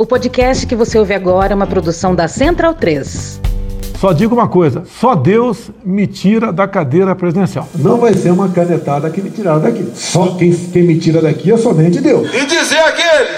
O podcast que você ouve agora é uma produção da Central 3. Só digo uma coisa: só Deus me tira da cadeira presidencial. Não vai ser uma canetada que me tiraram daqui. Só quem, quem me tira daqui é somente Deus. E dizer àqueles que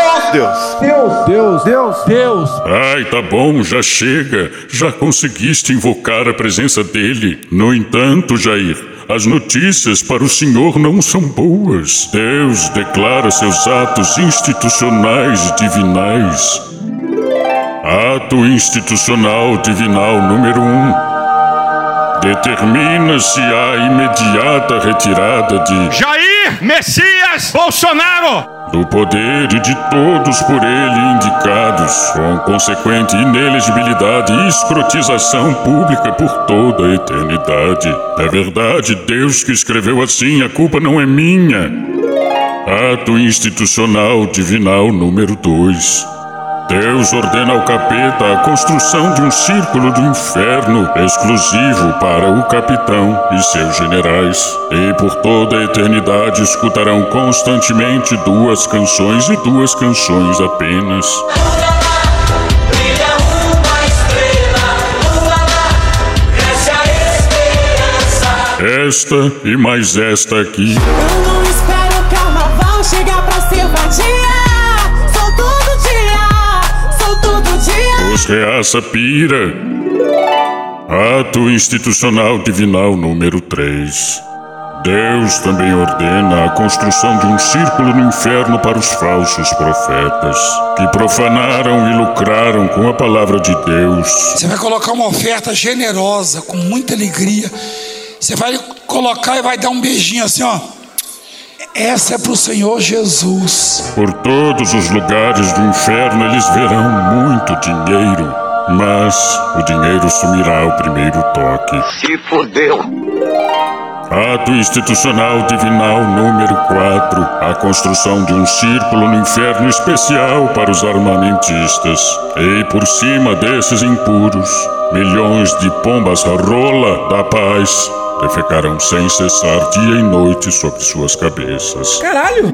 Ai, tá bom, já chega. Já conseguiste invocar a presença dele. No entanto, Jair, as notícias para o senhor não são boas. Deus declara seus atos institucionais divinais. Ato institucional divinal número um. Determina-se a imediata retirada de Jair Messias Bolsonaro! do poder e de todos por ele indicados, com consequente inelegibilidade e escrotização pública por toda a eternidade. É verdade, Deus que escreveu assim, a culpa não é minha. Ato institucional divinal número 2. Deus ordena ao capeta a construção de um círculo do inferno exclusivo para o capitão e seus generais. E por toda a eternidade escutarão constantemente duas canções e duas canções apenas. Esta e mais esta aqui. Eu não espero o carnaval chegar pra ser vadia. Os reaça pira. Ato institucional divinal número 3. Deus também ordena a construção de um círculo no inferno para os falsos profetas, que profanaram e lucraram com a palavra de Deus. Você vai colocar uma oferta generosa, com muita alegria. Você vai colocar e vai dar um beijinho assim, ó. Essa é pro Senhor Jesus. Por todos os lugares do inferno eles verão muito dinheiro, mas o dinheiro sumirá ao primeiro toque. Se fodeu. Ato institucional divinal número 4. A construção de um círculo no inferno especial para os armamentistas. E por cima desses impuros, milhões de pombas rola da paz defecarão sem cessar dia e noite sobre suas cabeças. Caralho!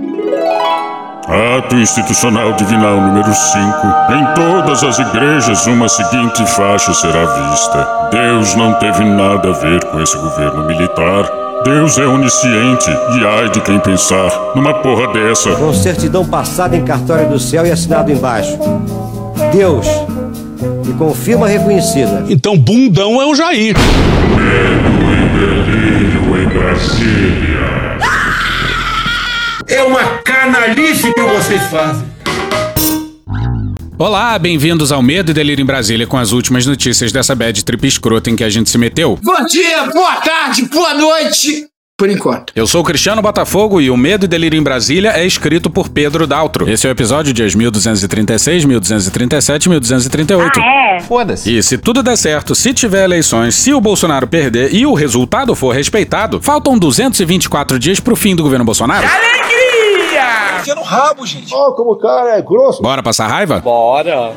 Ato institucional divinal número 5. Em todas as igrejas, uma seguinte faixa será vista. Deus não teve nada a ver com esse governo militar. Deus é onisciente e ai de quem pensar numa porra dessa. com certidão passada em cartório do céu e assinado embaixo. Deus. E com firma reconhecida. Então, bundão é o Jair. Delírio em Brasília. É uma canalice que vocês fazem. Olá, bem-vindos ao Medo e Delírio em Brasília com as últimas notícias dessa bad trip escrota em que a gente se meteu. Bom dia, boa tarde, boa noite. Por enquanto. Eu sou o Cristiano Botafogo e o Medo e Delírio em Brasília é escrito por Pedro Daltro. Esse é o episódio dias 1236, 1237 e 1238. é? Foda-se. E se tudo der certo, se tiver eleições, se o Bolsonaro perder e o resultado for respeitado, faltam 224 dias pro fim do governo Bolsonaro. Alegria! Enfia no rabo, gente. Ó, como o cara é grosso. Bora passar raiva? Bora!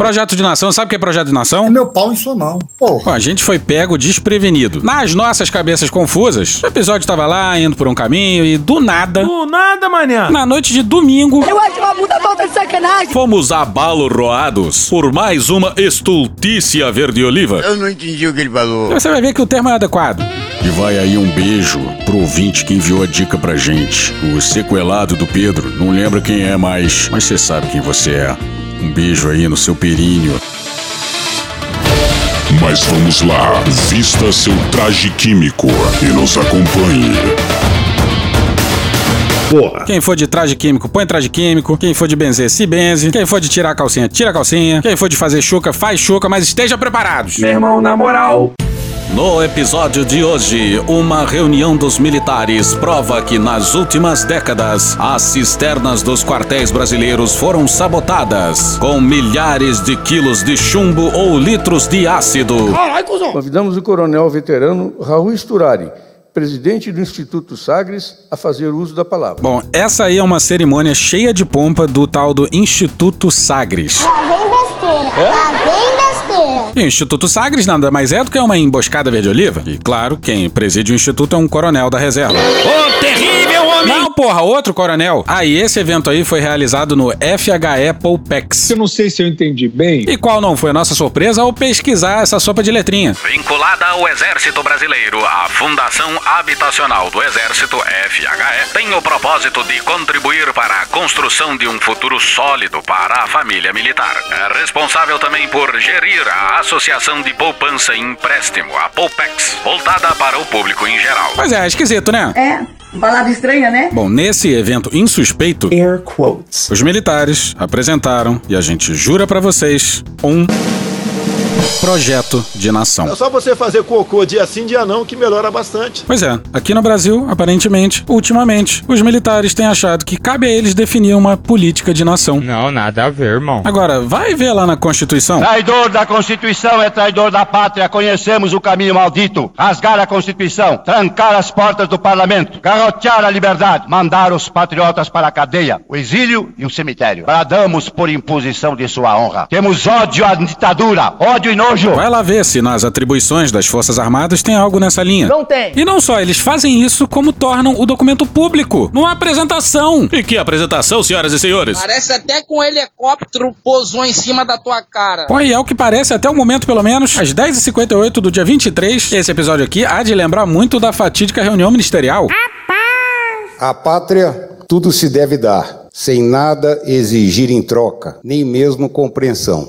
Projeto de nação, sabe o que é projeto de nação? Meu pau em sua mão. Porra. Pô, a gente foi pego desprevenido. Nas nossas cabeças confusas, o episódio tava lá, indo por um caminho e do nada, Do nada, manhã. na noite de domingo, Eu acho uma puta falta de sacanagem. fomos abalroados por mais uma estultícia verde-oliva. Eu não entendi o que ele falou. Você vai ver que o termo é adequado. E vai aí um beijo pro ouvinte que enviou a dica pra gente. O sequelado do Pedro, não lembra quem é mais, mas você sabe quem você é. Um beijo aí no seu períneo. Mas vamos lá, vista seu traje químico e nos acompanhe. Porra. Quem for de traje químico, põe traje químico. Quem for de benzer, se benze. Quem for de tirar a calcinha, tira a calcinha. Quem for de fazer chuca, faz chuca, mas esteja preparados. Meu irmão, na moral. No episódio de hoje, uma reunião dos militares prova que nas últimas décadas as cisternas dos quartéis brasileiros foram sabotadas com milhares de quilos de chumbo ou litros de ácido. Convidamos o coronel veterano Raul Sturari, presidente do Instituto Sagres, a fazer uso da palavra. Bom, essa aí é uma cerimônia cheia de pompa do tal do Instituto Sagres. Lá vem besteira, lá vem. E o Instituto Sagres nada mais é do que uma emboscada verde-oliva. E claro, quem preside o Instituto é um coronel da reserva. Ô, terrível homem! Não, porra, outro coronel. Ah, e esse evento aí foi realizado no FHE Poupex. Eu não sei se eu entendi bem. E qual não foi a nossa surpresa ao pesquisar essa sopa de letrinha? Vinculada ao Exército Brasileiro, a Fundação Habitacional do Exército, FHE, tem o propósito de contribuir para a construção de um futuro sólido para a família militar. É responsável também por gerir a Associação de Poupança e Empréstimo, a Poupex, voltada para o público em geral. Pois é, esquisito, né? É, palavra estranha, né? Bom, nesse evento insuspeito, os militares apresentaram, e a gente jura pra vocês, um projeto de nação. É só você fazer cocô dia sim, dia não, que melhora bastante. Pois é, aqui no Brasil, aparentemente, ultimamente, os militares têm achado que cabe a eles definir uma política de nação. Não, nada a ver, irmão. Agora, vai ver lá na Constituição. Traidor da Constituição é traidor da pátria. Conhecemos o caminho maldito. Rasgar a Constituição, trancar as portas do parlamento, garrotear a liberdade, mandar os patriotas para a cadeia, o exílio e o cemitério. Bradamos por imposição de sua honra. Temos ódio à ditadura, ódio e nojo. Vai lá ver se nas atribuições das Forças Armadas tem algo nessa linha. Não tem. E não só, eles fazem isso como tornam o documento público, numa apresentação. E que apresentação, senhoras e senhores? Parece até que um helicóptero pousou em cima da tua cara. Pô, e é o que parece até o momento, pelo menos, às 10h58 do dia 23. Esse episódio aqui há de lembrar muito da fatídica reunião ministerial. A pátria tudo se deve dar, sem nada exigir em troca, nem mesmo compreensão.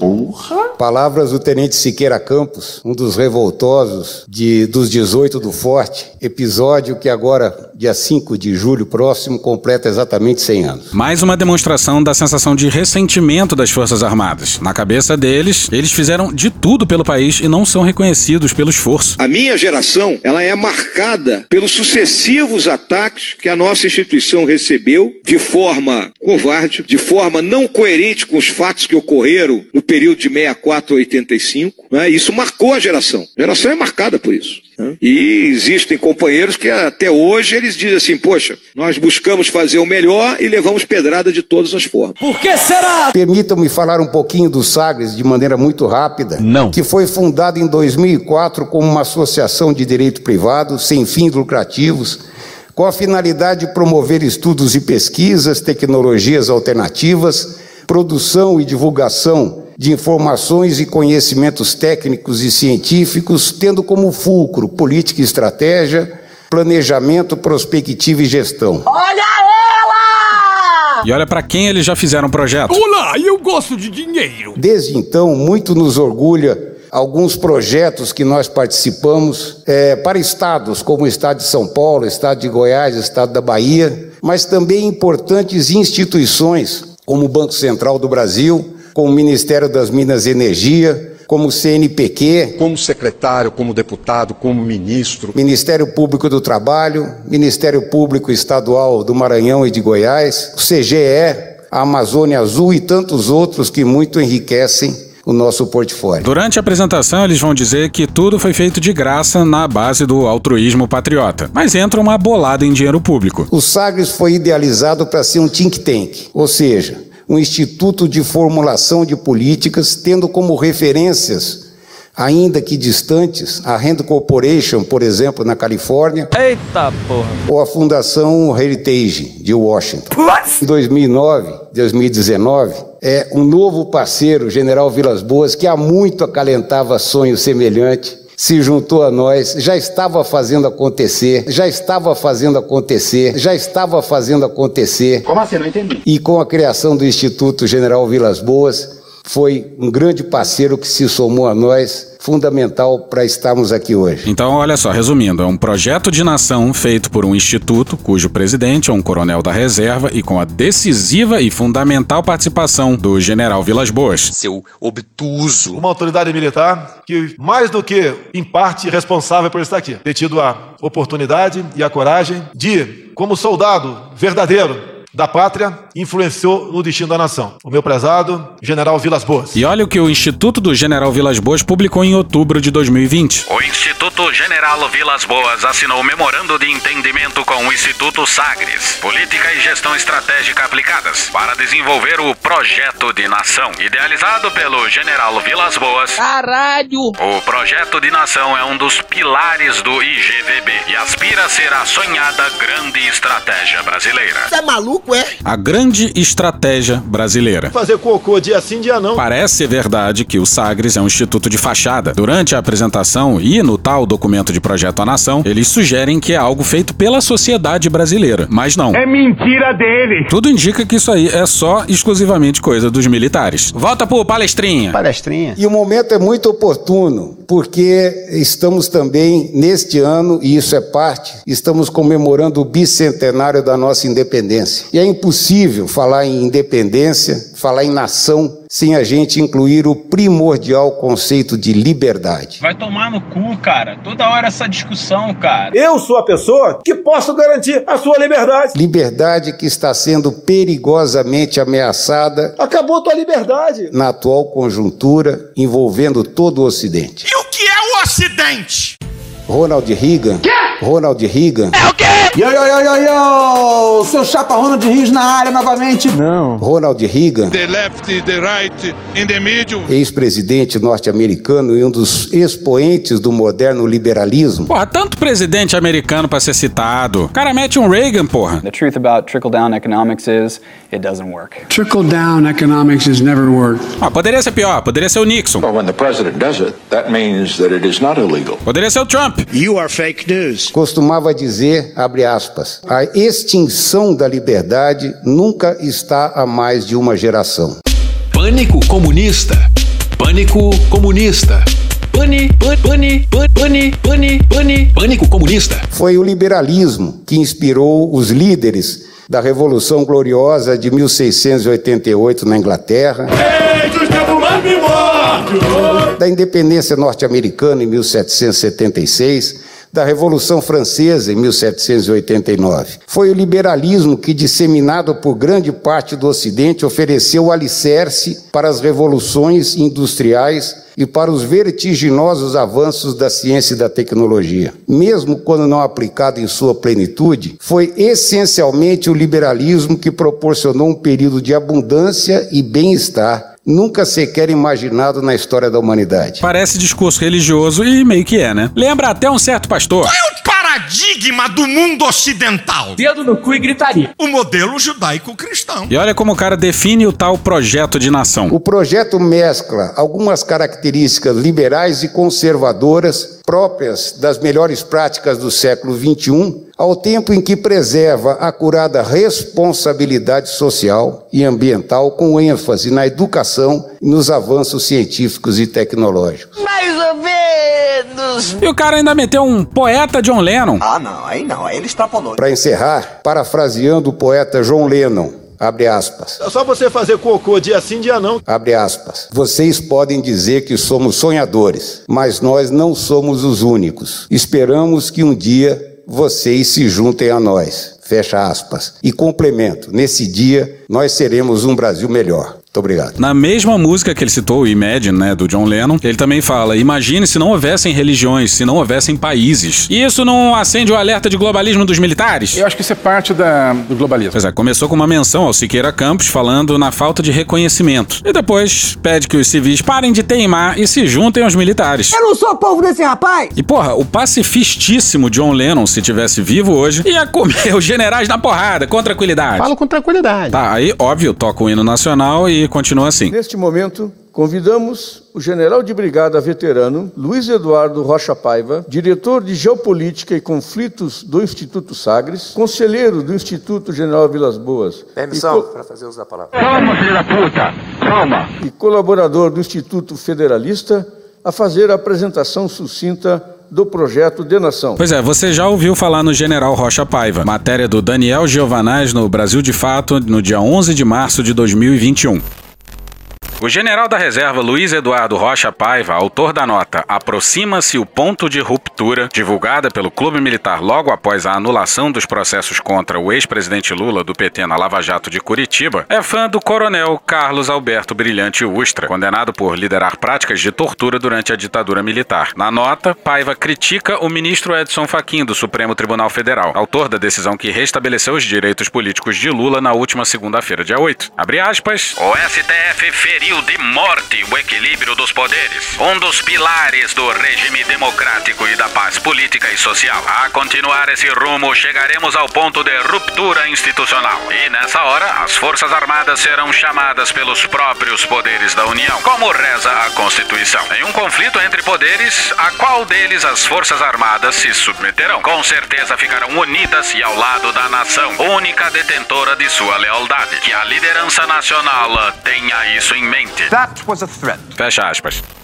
Palavras do Tenente Siqueira Campos, um dos revoltosos de, dos 18 do Forte, episódio que agora, dia 5 de julho próximo, completa exatamente 100 anos. Mais uma demonstração da sensação de ressentimento das Forças Armadas. Na cabeça deles, eles fizeram de tudo pelo país e não são reconhecidos pelo esforço. A minha geração, ela é marcada pelos sucessivos ataques que a nossa instituição recebeu de forma covarde, de forma não coerente com os fatos que ocorreram no período de 64 a 85. Né? Isso marcou a geração. A geração é marcada por isso. né? E existem companheiros que até hoje eles dizem assim, poxa, nós buscamos fazer o melhor e levamos pedrada de todas as formas. Por que será? Permitam-me falar um pouquinho do Sagres de maneira muito rápida. Não. Que foi fundado em 2004 como uma associação de direito privado, sem fins lucrativos, com a finalidade de promover estudos e pesquisas, tecnologias alternativas, produção e divulgação de informações e conhecimentos técnicos e científicos, tendo como fulcro política e estratégia, planejamento, prospectiva e gestão. Olha ela! E olha pra quem eles já fizeram projeto. Olá, eu gosto de dinheiro. Desde então, muito nos orgulha alguns projetos que nós participamos é, para estados, como o estado de São Paulo, o estado de Goiás, o estado da Bahia, mas também importantes instituições, como o Banco Central do Brasil, como o Ministério das Minas e Energia, como o CNPq, Como secretário, como deputado, como ministro. Ministério Público do Trabalho, Ministério Público Estadual do Maranhão e de Goiás, o CGE, a Amazônia Azul e tantos outros que muito enriquecem o nosso portfólio. Durante a apresentação, eles vão dizer que tudo foi feito de graça na base do altruísmo patriota. Mas entra uma bolada em dinheiro público. O Sagres foi idealizado para ser um think tank, ou seja, um instituto de formulação de políticas, tendo como referências, ainda que distantes, a Rand Corporation, por exemplo, na Califórnia, Eita porra. ou a Fundação Heritage de Washington. Em 2009, 2019, é um novo parceiro, General Vilas Boas, que há muito acalentava sonho semelhante, se juntou a nós, já estava fazendo acontecer, já estava fazendo acontecer, já estava fazendo acontecer. Como assim? Não entendi. E com a criação do Instituto General Vilas Boas, foi um grande parceiro que se somou a nós, fundamental para estarmos aqui hoje. Então, olha só, resumindo, é um projeto de nação feito por um instituto cujo presidente é um coronel da reserva e com a decisiva e fundamental participação do general Vilas Boas. Seu obtuso. Uma autoridade militar que, mais do que em parte responsável por estar aqui, ter tido a oportunidade e a coragem de, como soldado verdadeiro, da pátria influenciou no destino da nação. O meu prezado General Vilas Boas. E olha o que o Instituto do General Vilas Boas publicou em outubro de 2020. O Instituto General Vilas Boas assinou um memorando de entendimento com o Instituto Sagres, Política e Gestão Estratégica Aplicadas, para desenvolver o Projeto de Nação, idealizado pelo General Vilas Boas. Caralho! O Projeto de Nação é um dos pilares do IGVB e aspira a ser a sonhada grande estratégia brasileira. Você é maluco? É? A grande estratégia brasileira. Fazer cocô dia sim, dia não. Parece ser verdade que o Sagres é um instituto de fachada. Durante a apresentação e no tal documento de projeto à nação, eles sugerem que é algo feito pela sociedade brasileira. Mas não. É mentira dele! Tudo indica que isso aí é só exclusivamente coisa dos militares. Volta pro palestrinha. Palestrinha. E o momento é muito oportuno, porque estamos também, neste ano, e isso é parte, estamos comemorando o bicentenário da nossa independência. E é impossível falar em independência, falar em nação, sem a gente incluir o primordial conceito de liberdade. Vai tomar no cu, cara. Toda hora essa discussão, cara. Eu sou a pessoa que posso garantir a sua liberdade. Liberdade que está sendo perigosamente ameaçada. Acabou tua liberdade. Na atual conjuntura envolvendo todo o Ocidente. E o que é o Ocidente? Ronald Reagan. Quê? Ronald Reagan. É o quê? Yo, yo, yo, yo, yo! Seu chapa Ronald Rios na área novamente. Não. Ronald Reagan. The left, the right, in the middle. Ex-presidente norte-americano e um dos expoentes do moderno liberalismo. Porra, tanto presidente americano pra ser citado. O cara mete um Reagan, porra. The truth about trickle-down economics is it doesn't work. Trickle-down economics has never worked. Ah, poderia ser pior, poderia ser o Nixon. Well, when the president does it, that means that it is not illegal. Poderia ser o Trump. You are fake news. Costumava dizer, abre aspas, a extinção da liberdade nunca está a mais de uma geração. Pânico comunista. Pânico comunista. Pane, pane, pane, pane, pane, pânico comunista. Foi o liberalismo que inspirou os líderes da Revolução Gloriosa de 1688 na Inglaterra. Da independência norte-americana em 1776 da Revolução Francesa em 1789. Foi o liberalismo que, disseminado por grande parte do Ocidente, ofereceu o alicerce para as revoluções industriais e para os vertiginosos avanços da ciência e da tecnologia. Mesmo quando não aplicado em sua plenitude, foi essencialmente o liberalismo que proporcionou um período de abundância e bem-estar nunca sequer imaginado na história da humanidade. Parece discurso religioso e meio que é, né? Lembra até um certo pastor. Qual é o paradigma do mundo ocidental? Dedo no cu e gritaria. O modelo judaico-cristão. E olha como o cara define o tal projeto de nação. O projeto mescla algumas características liberais e conservadoras próprias das melhores práticas do século XXI, ao tempo em que preserva a curada responsabilidade social e ambiental com ênfase na educação e nos avanços científicos e tecnológicos. Mais ou menos. E o cara ainda meteu um poeta John Lennon. Ah, não. Aí não. Aí ele extrapolou. Para encerrar, parafraseando o poeta John Lennon, Abre aspas. É só você fazer cocô dia sim, dia não. Abre aspas. Vocês podem dizer que somos sonhadores, mas nós não somos os únicos. Esperamos que um dia vocês se juntem a nós. Fecha aspas. E complemento: nesse dia nós seremos um Brasil melhor. Muito obrigado. Na mesma música que ele citou, o Imagine, né, do John Lennon, ele também fala: Imagine se não houvessem religiões, se não houvessem países. E isso não acende o alerta de globalismo dos militares? Eu acho que isso é parte da, do globalismo. Pois é, começou com uma menção ao Siqueira Campos falando na falta de reconhecimento. E depois pede que os civis parem de teimar e se juntem aos militares. Eu não sou povo desse rapaz! E porra, o pacifistíssimo John Lennon, se tivesse vivo hoje, ia comer os generais na porrada, com tranquilidade. Falo com tranquilidade. Tá, aí, óbvio, toca o hino nacional e continua assim. Neste momento, convidamos o general de brigada veterano Luiz Eduardo Rocha Paiva, diretor de Geopolítica e Conflitos do Instituto Sagres, conselheiro do Instituto General Vilas Boas. Permissão para fazer uso da palavra. Vamos, filho da puta! calma. e colaborador do Instituto Federalista, a fazer a apresentação sucinta do projeto de nação. Pois é, você já ouviu falar no General Rocha Paiva, matéria do Daniel Giovanaz no Brasil de Fato, no dia 11 de março de 2021. O general da reserva Luiz Eduardo Rocha Paiva, autor da nota Aproxima-se o ponto de ruptura, divulgada pelo Clube Militar logo após a anulação dos processos contra o ex-presidente Lula do PT na Lava Jato de Curitiba, é fã do coronel Carlos Alberto Brilhante Ustra, condenado por liderar práticas de tortura durante a ditadura militar. Na nota, Paiva critica o ministro Edson Fachin do Supremo Tribunal Federal, autor da decisão que restabeleceu os direitos políticos de Lula na última segunda-feira, dia 8. Abre aspas. O STF feriu de morte o equilíbrio dos poderes, um dos pilares do regime democrático e da paz política e social. A continuar esse rumo, chegaremos ao ponto de ruptura institucional. E nessa hora, as Forças Armadas serão chamadas pelos próprios poderes da União, como reza a Constituição. Em um conflito entre poderes, a qual deles as Forças Armadas se submeterão? Com certeza ficarão unidas e ao lado da nação, única detentora de sua lealdade. Que a liderança nacional tenha isso em mente. That was a threat. Fecha aspas.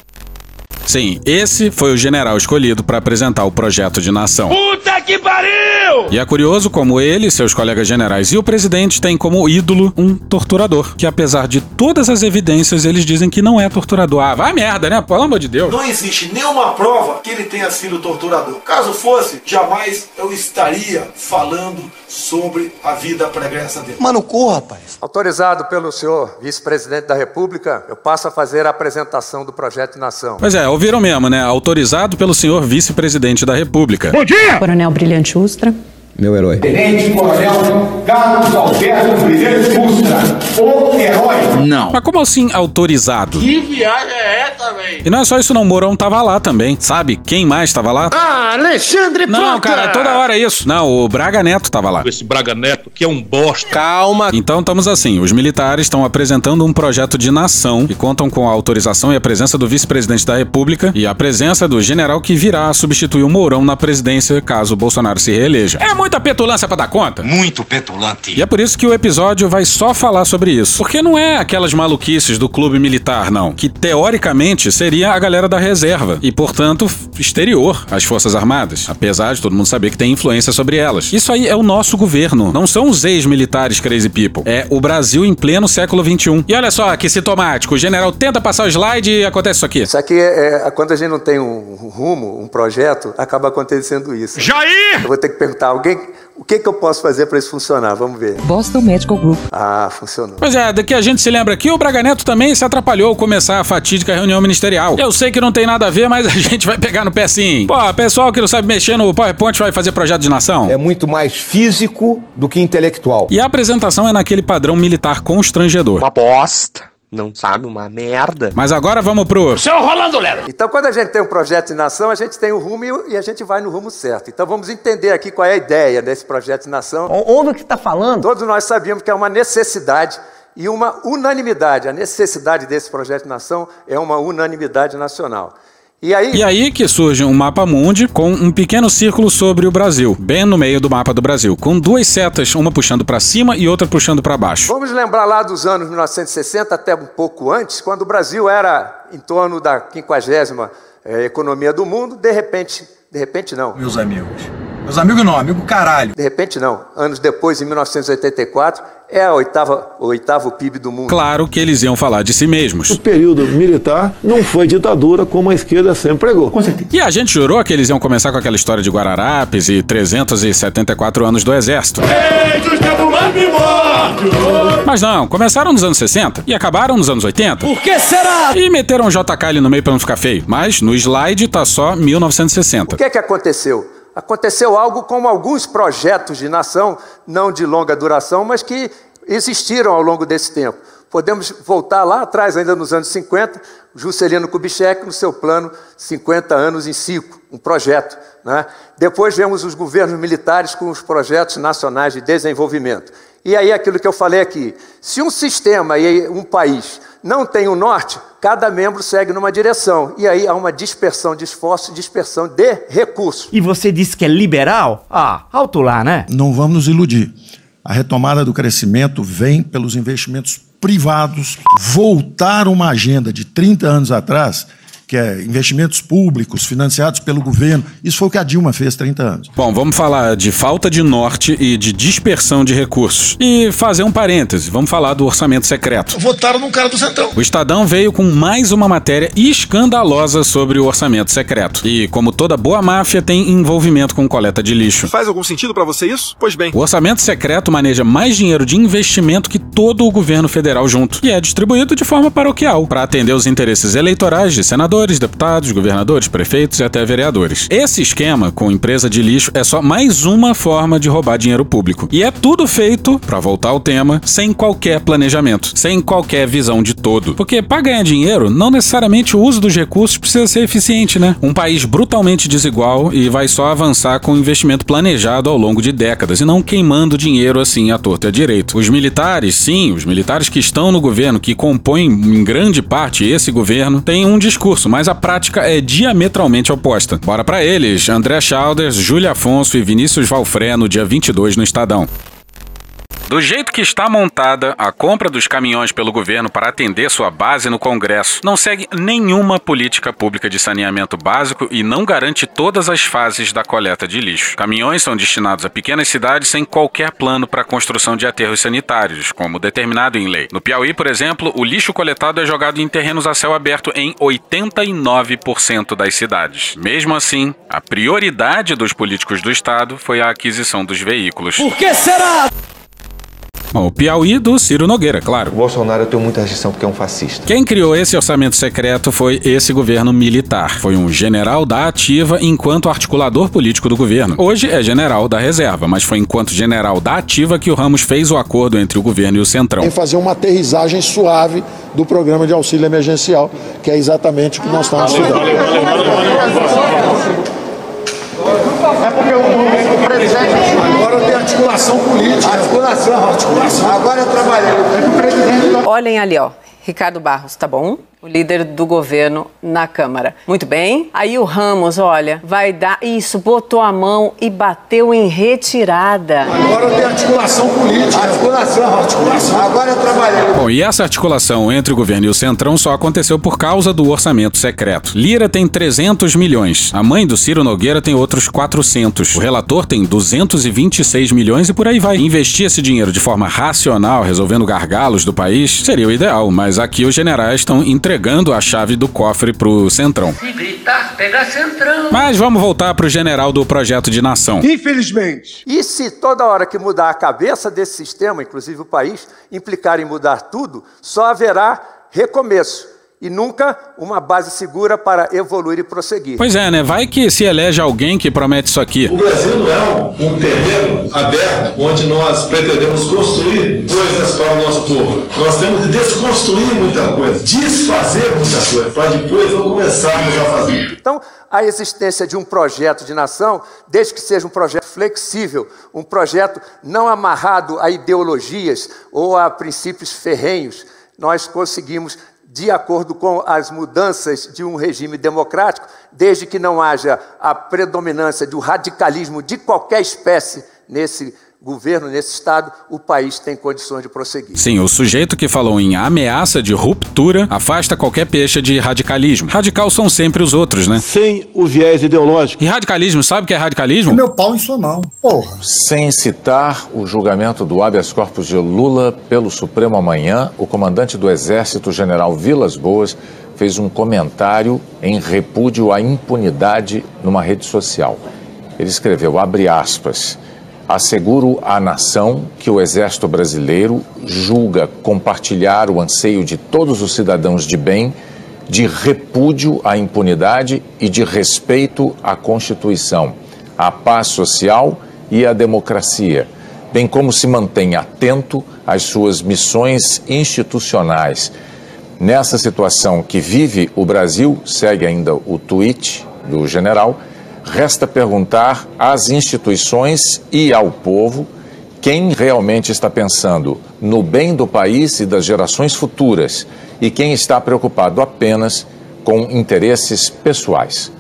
Sim, esse foi o general escolhido para apresentar o projeto de nação. Puta que pariu! E é curioso como ele, seus colegas generais e o presidente têm como ídolo um torturador, que apesar de todas as evidências, eles dizem que não é torturador. Ah, vai merda, né? Pelo amor de Deus. Não existe nenhuma prova que ele tenha sido torturador. Caso fosse, jamais eu estaria falando sobre a vida pregressa dele. Mano, corra, rapaz. Autorizado pelo senhor vice-presidente da República, eu passo a fazer a apresentação do projeto de nação. Pois é, ouviram mesmo, né? Autorizado pelo senhor vice-presidente da República. Bom dia! Coronel Brilhante Ustra. Meu herói. Tenente Coronel Carlos Alberto Brilhante Ustra, o herói. Não. Mas como assim autorizado? Que viagem é essa, velho? E não é só isso não, Mourão tava lá também. Sabe quem mais tava lá? Ah, Alexandre Não, cara, toda hora é isso. Não, o Braga Neto tava lá. Esse Braga Neto, que é um bosta. Calma. Então estamos assim, os militares estão apresentando um projeto de nação e contam com a autorização e a presença do vice-presidente da República e a presença do general que virá substituir o Mourão na presidência caso o Bolsonaro se reeleja. É muita petulância pra dar conta? Muito petulante. E é por isso que o episódio vai só falar sobre isso. Porque não é aquelas maluquices do clube militar, não. Que teoricamente seria a galera da reserva e, portanto, exterior às Forças Armadas. Apesar de todo mundo saber que tem influência sobre elas. Isso aí é o nosso governo. Não são os ex-militares crazy people. É o Brasil em pleno século XXI. E olha só que sintomático. O general tenta passar o slide e acontece isso aqui. Isso aqui é, é- quando a gente não tem um rumo, um projeto, acaba acontecendo isso. Jair! Eu vou ter que perguntar a alguém o que, que eu posso fazer para isso funcionar. Vamos ver. Boston Medical Group. Ah, funcionou. Pois é, daqui a gente se lembra aqui, o Braga Neto também se atrapalhou ao começar a fatídica reunião ministerial. Eu sei que não tem nada a ver, mas a gente vai pegar no pé sim. Pô, pessoal que não sabe mexer no PowerPoint vai fazer projeto de nação. É muito mais físico do que intelectual. E a apresentação é naquele padrão militar constrangedor. Uma bosta. Não sabe uma merda. Mas agora vamos pro. Seu Rolando Lero! Então, quando a gente tem um projeto de nação, a gente tem o rumo e e a gente vai no rumo certo. Então, vamos entender aqui qual é a ideia desse projeto de nação. Onde que está falando? Todos nós sabíamos que é uma necessidade e uma unanimidade. A necessidade desse projeto de nação é uma unanimidade nacional. E aí, E aí que surge um mapa mundi com um pequeno círculo sobre o Brasil, bem no meio do mapa do Brasil, com duas setas, uma puxando pra cima e outra puxando pra baixo. vamos lembrar lá dos anos 1960, até um pouco antes, quando o Brasil era em torno da 50 eh, economia do mundo, de repente, de repente não. Meus amigos. Meus amigos não, amigo caralho. De repente não. Anos depois, em 1984, é a oitava, o oitavo PIB do mundo. Claro que eles iam falar de si mesmos. O período militar não foi ditadura como a esquerda sempre pregou. E a gente jurou que eles iam começar com aquela história de Guararapes e 374 anos do Exército. Mas não, começaram nos anos 60 e acabaram nos anos 80. Por que será? E meteram um JK ali no meio pra não ficar feio. Mas no slide tá só 1960. O que é que aconteceu? Aconteceu algo como alguns projetos de nação, não de longa duração, mas que existiram ao longo desse tempo. Podemos voltar lá atrás, ainda nos anos 50, Juscelino Kubitschek no seu plano 50 anos em 5, um projeto. Né? Depois vemos os governos militares com os projetos nacionais de desenvolvimento. E aí aquilo que eu falei aqui, se um sistema e um país não tem o um norte, cada membro segue numa direção. E aí há uma dispersão de esforço, dispersão de recursos. E você disse que é liberal? Ah, alto lá, né? Não vamos nos iludir. A retomada do crescimento vem pelos investimentos privados, voltar uma agenda de 30 anos atrás que é investimentos públicos financiados pelo governo. Isso foi o que a Dilma fez 30 anos. Bom, vamos falar de falta de norte e de dispersão de recursos. E fazer um parêntese, vamos falar do orçamento secreto. Votaram num cara do Centrão. O Estadão veio com mais uma matéria escandalosa sobre o orçamento secreto. E, como toda boa máfia, tem envolvimento com coleta de lixo. Faz algum sentido para você isso? Pois bem. O orçamento secreto maneja mais dinheiro de investimento que todo o governo federal junto. E é distribuído de forma paroquial, para atender os interesses eleitorais de senadores senadores, deputados, governadores, prefeitos e até vereadores. Esse esquema com empresa de lixo é só mais uma forma de roubar dinheiro público. E é tudo feito, para voltar ao tema, sem qualquer planejamento, sem qualquer visão de todo. Porque para ganhar dinheiro, não necessariamente o uso dos recursos precisa ser eficiente, né? Um país brutalmente desigual e vai só avançar com investimento planejado ao longo de décadas e não queimando dinheiro assim à torta e à direito. Os militares, sim, os militares que estão no governo, que compõem em grande parte esse governo, têm um discurso isso, mas a prática é diametralmente oposta. Bora para eles, André Chalders, Júlia Afonso e Vinícius Valfré no dia 22 no Estadão. Do jeito que está montada, a compra dos caminhões pelo governo para atender sua base no Congresso não segue nenhuma política pública de saneamento básico e não garante todas as fases da coleta de lixo. Caminhões são destinados a pequenas cidades sem qualquer plano para a construção de aterros sanitários, como determinado em lei. No Piauí, por exemplo, o lixo coletado é jogado em terrenos a céu aberto em 89% das cidades. Mesmo assim, a prioridade dos políticos do estado foi a aquisição dos veículos. Por que será? Bom, o Piauí do Ciro Nogueira, claro. O Bolsonaro eu tenho muita restrição porque é um fascista. Quem criou esse orçamento secreto foi esse governo militar. Foi um general da ativa enquanto articulador político do governo. Hoje é general da reserva, mas foi enquanto general da ativa que o Ramos fez o acordo entre o governo e o Centrão. Em fazer uma aterrissagem suave do programa de auxílio emergencial, que é exatamente o que nós estamos estudando. É porque o, o presidente. Articulação política. Articulação, articulação. Agora eu trabalhei. É o presidente. Olhem ali, ó. Ricardo Barros, tá bom? O líder do governo na Câmara. Muito bem. Aí o Ramos, olha, vai dar. Isso, botou a mão e bateu em retirada. Agora tem articulação política. Articulação, articulação. Agora eu trabalhei. Bom, e essa articulação entre o governo e o Centrão só aconteceu por causa do orçamento secreto. Lira tem 300 milhões. A mãe do Ciro Nogueira tem outros 400. O relator tem 226 milhões e por aí vai. Investir esse dinheiro de forma racional, resolvendo gargalos do país, seria o ideal. Mas aqui os generais estão entregando a chave do cofre pro Centrão. Se gritar, pega Centrão. Mas vamos voltar pro general do projeto de nação. Infelizmente. E se toda hora que mudar a cabeça desse sistema, inclusive o país, implicar em mudar tudo, só haverá recomeço e nunca uma base segura para evoluir e prosseguir. Pois é, né? Vai que se elege alguém que promete isso aqui. O Brasil não é um, um terreno aberto onde nós pretendemos construir coisas para o nosso povo. Nós temos de desconstruir muita coisa, desfazer muita coisa, para depois não começarmos a fazer. Então, a existência de um projeto de nação, desde que seja um projeto flexível, um projeto não amarrado a ideologias ou a princípios ferrenhos, nós conseguimos de acordo com as mudanças de um regime democrático, desde que não haja a predominância do radicalismo de qualquer espécie nesse governo, nesse Estado, o país tem condições de prosseguir. Sim, o sujeito que falou em ameaça de ruptura afasta qualquer peixe de radicalismo. Radical são sempre os outros, né? Sem o viés ideológico. E radicalismo, sabe o que é radicalismo? É meu pau em sua mão, porra. Sem citar o julgamento do habeas corpus de Lula pelo Supremo amanhã, o comandante do Exército, general Vilas Boas, fez um comentário em repúdio à impunidade numa rede social. Ele escreveu, abre aspas, Asseguro à nação que o Exército Brasileiro julga compartilhar o anseio de todos os cidadãos de bem de repúdio à impunidade e de respeito à Constituição, à paz social e à democracia, bem como se mantém atento às suas missões institucionais. Nessa situação que vive o Brasil, segue ainda o tweet do general Resta perguntar às instituições e ao povo quem realmente está pensando no bem do país e das gerações futuras e quem está preocupado apenas com interesses pessoais.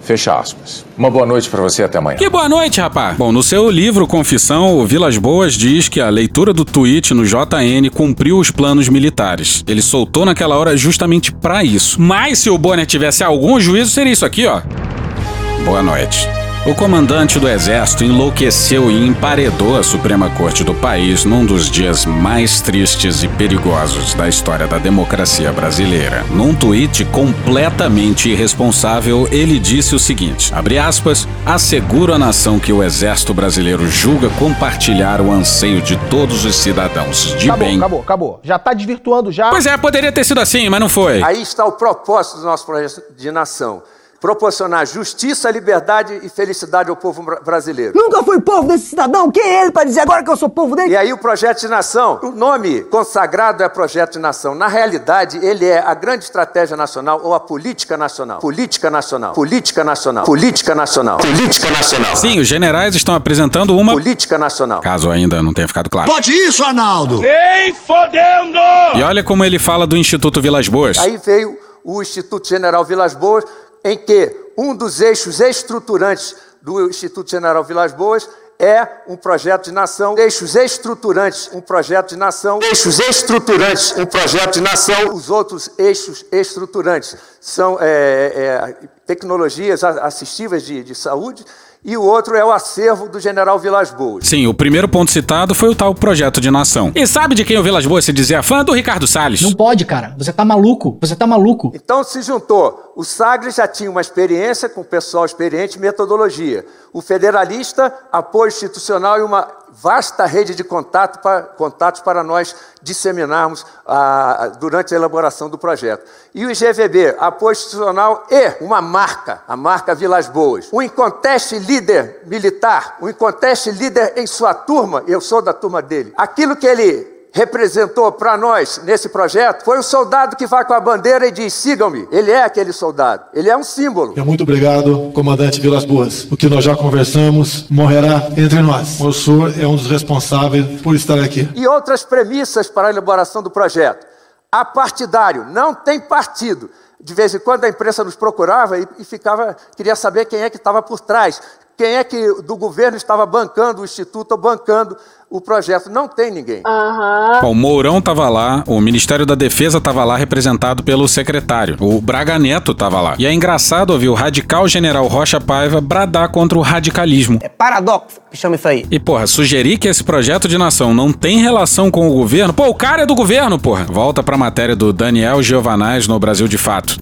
Fecha aspas. Uma boa noite para você até amanhã. Que boa noite, rapaz. Bom, no seu livro Confissão, o Vilas Boas diz que a leitura do tweet no JN cumpriu os planos militares. Ele soltou naquela hora justamente para isso. Mas se o Bonner tivesse algum juízo, seria isso aqui, ó. Boa noite. O comandante do exército enlouqueceu e emparedou a Suprema Corte do país num dos dias mais tristes e perigosos da história da democracia brasileira. Num tweet completamente irresponsável, ele disse o seguinte: abre aspas, asseguro à nação que o exército brasileiro julga compartilhar o anseio de todos os cidadãos de acabou, bem. acabou, acabou. Já tá desvirtuando já. Pois é, poderia ter sido assim, mas não foi. Aí está o propósito do nosso projeto de nação. Proporcionar justiça, liberdade e felicidade ao povo bra- brasileiro. Nunca fui povo desse cidadão. Quem é ele para dizer agora que eu sou povo dele? E aí o projeto de nação, o nome consagrado é projeto de nação. Na realidade, ele é a grande estratégia nacional ou a política nacional. Política nacional. Política nacional. Política nacional. Política nacional. Sim, os generais estão apresentando uma política nacional. Caso ainda não tenha ficado claro. Pode isso, Arnaldo? Nem fodendo! E olha como ele fala do Instituto Vilas Boas. Aí veio o Instituto General Vilas Boas, em que um dos eixos estruturantes do Instituto General Vilas Boas é um projeto de nação, eixos estruturantes, um projeto de nação, eixos estruturantes, um projeto de nação. Os outros eixos estruturantes são é, é, tecnologias a- assistíveis de, de saúde e o outro é o acervo do General Vilas Boas. Sim, o primeiro ponto citado foi o tal projeto de nação. E sabe de quem o Vilas Boas se dizia fã? Do Ricardo Salles. Não pode, cara. Você tá maluco. Você tá maluco. Então se juntou. O Sagres já tinha uma experiência com pessoal experiente em metodologia. O federalista, apoio institucional e uma vasta rede de contato para, contatos para nós disseminarmos durante a elaboração do projeto. E o IGVB, apoio institucional e uma marca, a marca Vilas Boas. Um inconteste líder militar, um inconteste líder em sua turma, eu sou da turma dele. Aquilo que ele representou para nós nesse projeto foi o soldado que vai com a bandeira e diz: sigam-me. Ele é aquele soldado, ele é um símbolo. Muito obrigado, comandante Vilas Boas. O que nós já conversamos morrerá entre nós. O senhor é um dos responsáveis por estar aqui. E outras premissas para a elaboração do projeto. Apartidário, não tem partido. De vez em quando a imprensa nos procurava e, e ficava, queria saber quem é que estava por trás, quem é que do governo estava bancando o instituto ou bancando o projeto. Não tem ninguém. Bom, o Mourão tava lá, o Ministério da Defesa tava lá representado pelo secretário. O Braga Neto tava lá. E é engraçado ouvir o radical general Rocha Paiva bradar contra o radicalismo. É paradoxo que chama isso aí. E, porra, sugerir que esse projeto de nação não tem relação com o governo. Pô, o cara é do governo, porra. Volta pra matéria do Daniel Giovanais no Brasil de Fato.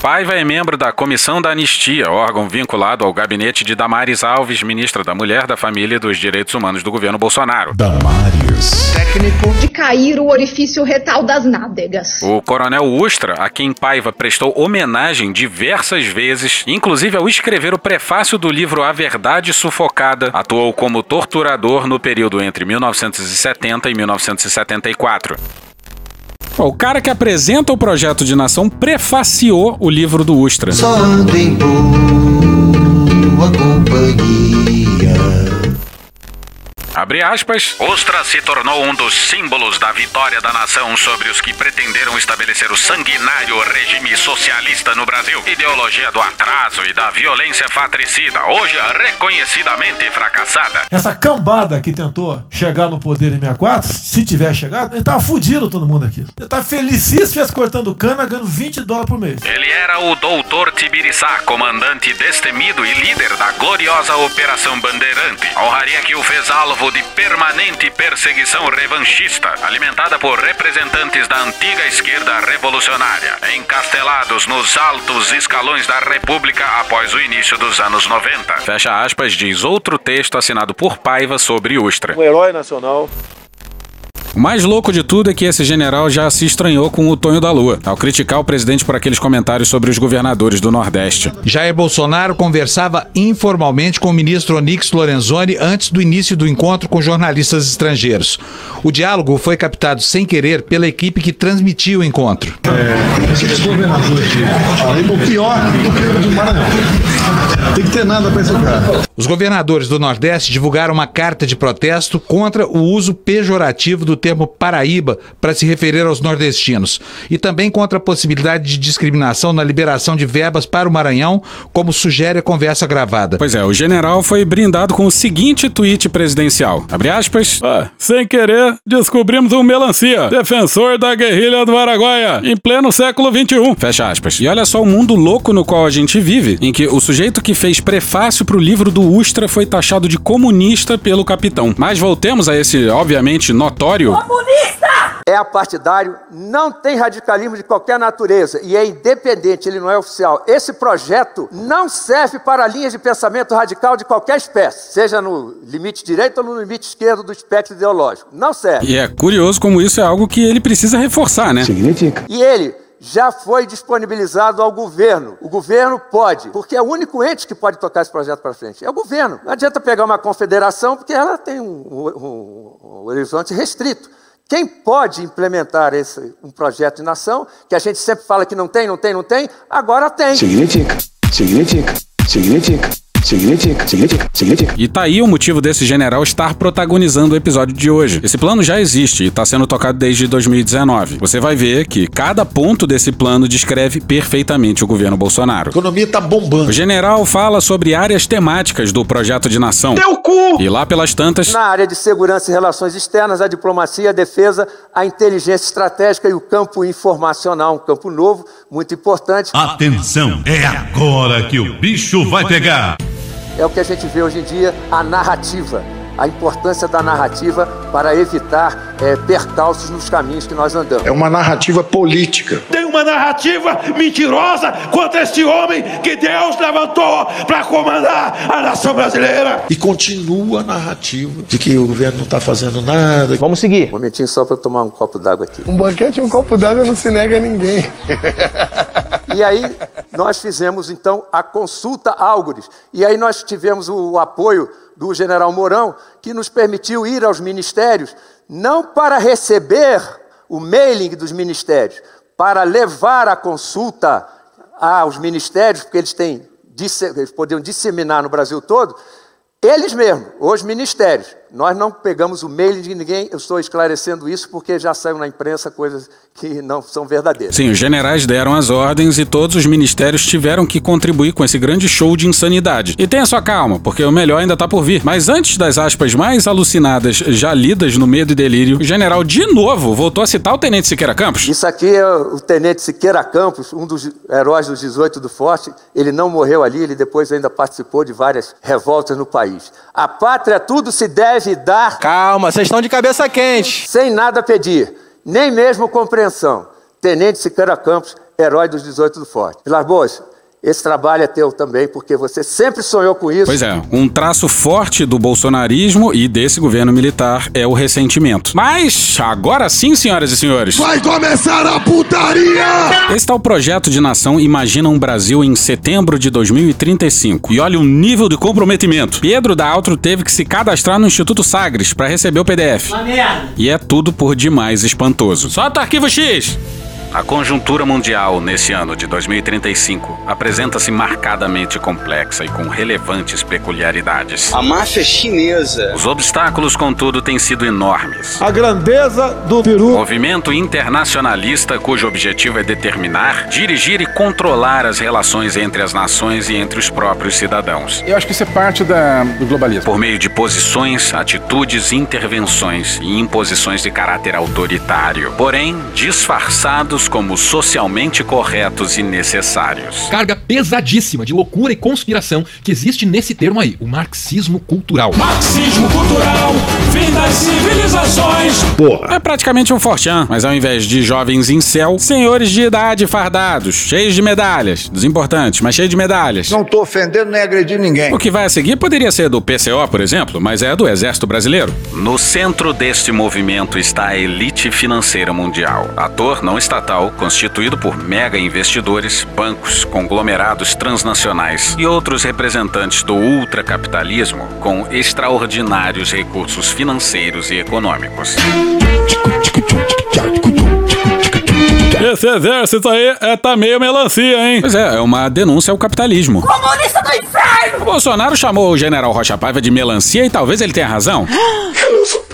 Paiva é membro da Comissão da Anistia, órgão vinculado ao gabinete de Damares Alves, ministra da Mulher, da Família e dos Direitos Humanos do governo Bolsonaro. Damares. Técnico. De cair o orifício retal das nádegas. O coronel Ustra, a quem Paiva prestou homenagem diversas vezes, inclusive ao escrever o prefácio do livro A Verdade Sufocada, atuou como torturador no período entre 1970 e 1974. O cara que apresenta o projeto de nação prefaciou o livro do Ustra. Só boa companhia. Abre aspas. Ustra se tornou um dos símbolos da vitória da nação sobre os que pretenderam estabelecer o sanguinário regime socialista no Brasil. Ideologia do atraso e da violência fratricida, hoje reconhecidamente fracassada. Essa cambada que tentou chegar no poder em 64, se tiver chegado, ele tava fudido todo mundo aqui. Ele tá felicíssimo cortando cana, ganhando 20 dólares por mês. Ele era o doutor Tibiriçá, comandante destemido e líder da gloriosa Operação Bandeirante. Honraria que o fez alvo de permanente perseguição revanchista, alimentada por representantes da antiga esquerda revolucionária, encastelados nos altos escalões da República após o início dos anos 90. Fecha aspas, diz outro texto assinado por Paiva sobre Ustra. Um herói nacional. O mais louco de tudo é que esse general já se estranhou com o Tonho da Lua, ao criticar o presidente por aqueles comentários sobre os governadores do Nordeste. Jair Bolsonaro conversava informalmente com o ministro Onyx Lorenzoni antes do início do encontro com jornalistas estrangeiros. O diálogo foi captado sem querer pela equipe que transmitiu o encontro. Esses governadores aqui, o pior do Pedro do Maranhão. Tem que ter nada pra esse cara. Os governadores do Nordeste divulgaram uma carta de protesto contra o uso pejorativo do termo Paraíba para se referir aos nordestinos e também contra a possibilidade de discriminação na liberação de verbas para o Maranhão, como sugere a conversa gravada. Pois é, o general foi brindado com o seguinte tweet presidencial. Abre aspas. Ah, sem querer, descobrimos um melancia, defensor da guerrilha do Araguaia, em pleno século XXI. Fecha aspas. E olha só o mundo louco no qual a gente vive, em que o sujeito que fez prefácio pro livro do Ustra foi taxado de comunista pelo capitão. Mas voltemos a esse, obviamente, notório. Comunista! É apartidário, não tem radicalismo de qualquer natureza e é independente, ele não é oficial. Esse projeto não serve para linhas de pensamento radical de qualquer espécie, seja no limite direito ou no limite esquerdo do espectro ideológico. Não serve. E é curioso como isso é algo que ele precisa reforçar, né? Significa. E ele já foi disponibilizado ao governo. O governo pode, porque é o único ente que pode tocar esse projeto para frente. É o governo. Não adianta pegar uma confederação, porque ela tem um, um, um horizonte restrito. Quem pode implementar esse, um projeto de nação, que a gente sempre fala que não tem, não tem, não tem, agora tem. Significa, significa, significa. Significa, significa, significa. E tá aí o motivo desse general estar protagonizando o episódio de hoje. Esse plano já existe e tá sendo tocado desde 2019. Você vai ver que cada ponto desse plano descreve perfeitamente o governo Bolsonaro. A economia tá bombando. O general fala sobre áreas temáticas do projeto de nação. Teu cu! E lá pelas tantas. Na área de segurança e relações externas, a diplomacia, a defesa, a inteligência estratégica e o campo informacional, um campo novo, muito importante. Atenção, é agora que o bicho vai pegar. É o que a gente vê hoje em dia, a narrativa, a importância da narrativa para evitar é, percalços nos caminhos que nós andamos. É uma narrativa política. Tem uma narrativa mentirosa contra este homem que Deus levantou para comandar a nação brasileira. E continua a narrativa de que o governo não está fazendo nada. Vamos seguir. Um momentinho só para tomar um copo d'água aqui. Um banquete e um copo d'água não se nega a ninguém. E aí nós fizemos então a consulta Álgores. E aí nós tivemos o apoio do general Mourão, que nos permitiu ir aos ministérios, não para receber o mailing dos ministérios, para levar a consulta aos ministérios, porque eles têm eles disseminar no Brasil todo, eles mesmos, os ministérios. Nós não pegamos o mail de ninguém, eu estou esclarecendo isso porque já saiu na imprensa coisas que não são verdadeiras. Sim, os generais deram as ordens e todos os ministérios tiveram que contribuir com esse grande show de insanidade. E tenha sua calma, porque o melhor ainda está por vir. Mas antes das aspas mais alucinadas já lidas no medo e delírio, o general de novo voltou a citar o Tenente Siqueira Campos. Isso aqui é o Tenente Siqueira Campos, um dos heróis dos 18 do Forte. Ele não morreu ali, ele depois ainda participou de várias revoltas no país. A pátria tudo se deve dar. Calma, vocês estão de cabeça quente. Sem nada pedir, nem mesmo compreensão. Tenente Siqueira Campos, herói dos 18 do Forte. Vilas Boas, esse trabalho é teu também, porque você sempre sonhou com isso. Pois é, um traço forte do bolsonarismo e desse governo militar é o ressentimento. Mas, agora sim, senhoras e senhores. Vai começar a putaria! Esse tal projeto de nação imagina um Brasil em setembro de 2035. E olha o nível de comprometimento. Pedro da Altro teve que se cadastrar no Instituto Sagres para receber o PDF. Uma merda. E é tudo por demais espantoso. Solta o arquivo X! A conjuntura mundial nesse ano de 2035 apresenta-se marcadamente complexa e com relevantes peculiaridades. A máfia chinesa. Os obstáculos, contudo, têm sido enormes. A grandeza do Peru. Movimento internacionalista cujo objetivo é determinar, dirigir e controlar as relações entre as nações e entre os próprios cidadãos. Eu acho que isso é parte da, do globalismo. Por meio de posições, atitudes, intervenções e imposições de caráter autoritário, porém disfarçados como socialmente corretos e necessários. Carga pesadíssima de loucura e conspiração que existe nesse termo aí, o marxismo cultural. Marxismo cultural, das civilizações. Porra. É praticamente um forchan, mas ao invés de jovens em céu, senhores de idade fardados, cheios de medalhas, desimportantes, mas cheios de medalhas. Não tô ofendendo nem agredindo ninguém. O que vai a seguir poderia ser do PCO, por exemplo, mas é do Exército Brasileiro. No centro deste movimento está a elite financeira mundial. Ator não estatal constituído por mega investidores, bancos, conglomerados transnacionais e outros representantes do ultracapitalismo com extraordinários recursos financeiros e econômicos. Esse exército aí é, tá meio melancia, hein? Pois é, é uma denúncia ao capitalismo. Comunista do inferno! O Bolsonaro chamou o general Rocha Paiva de melancia e talvez ele tenha razão.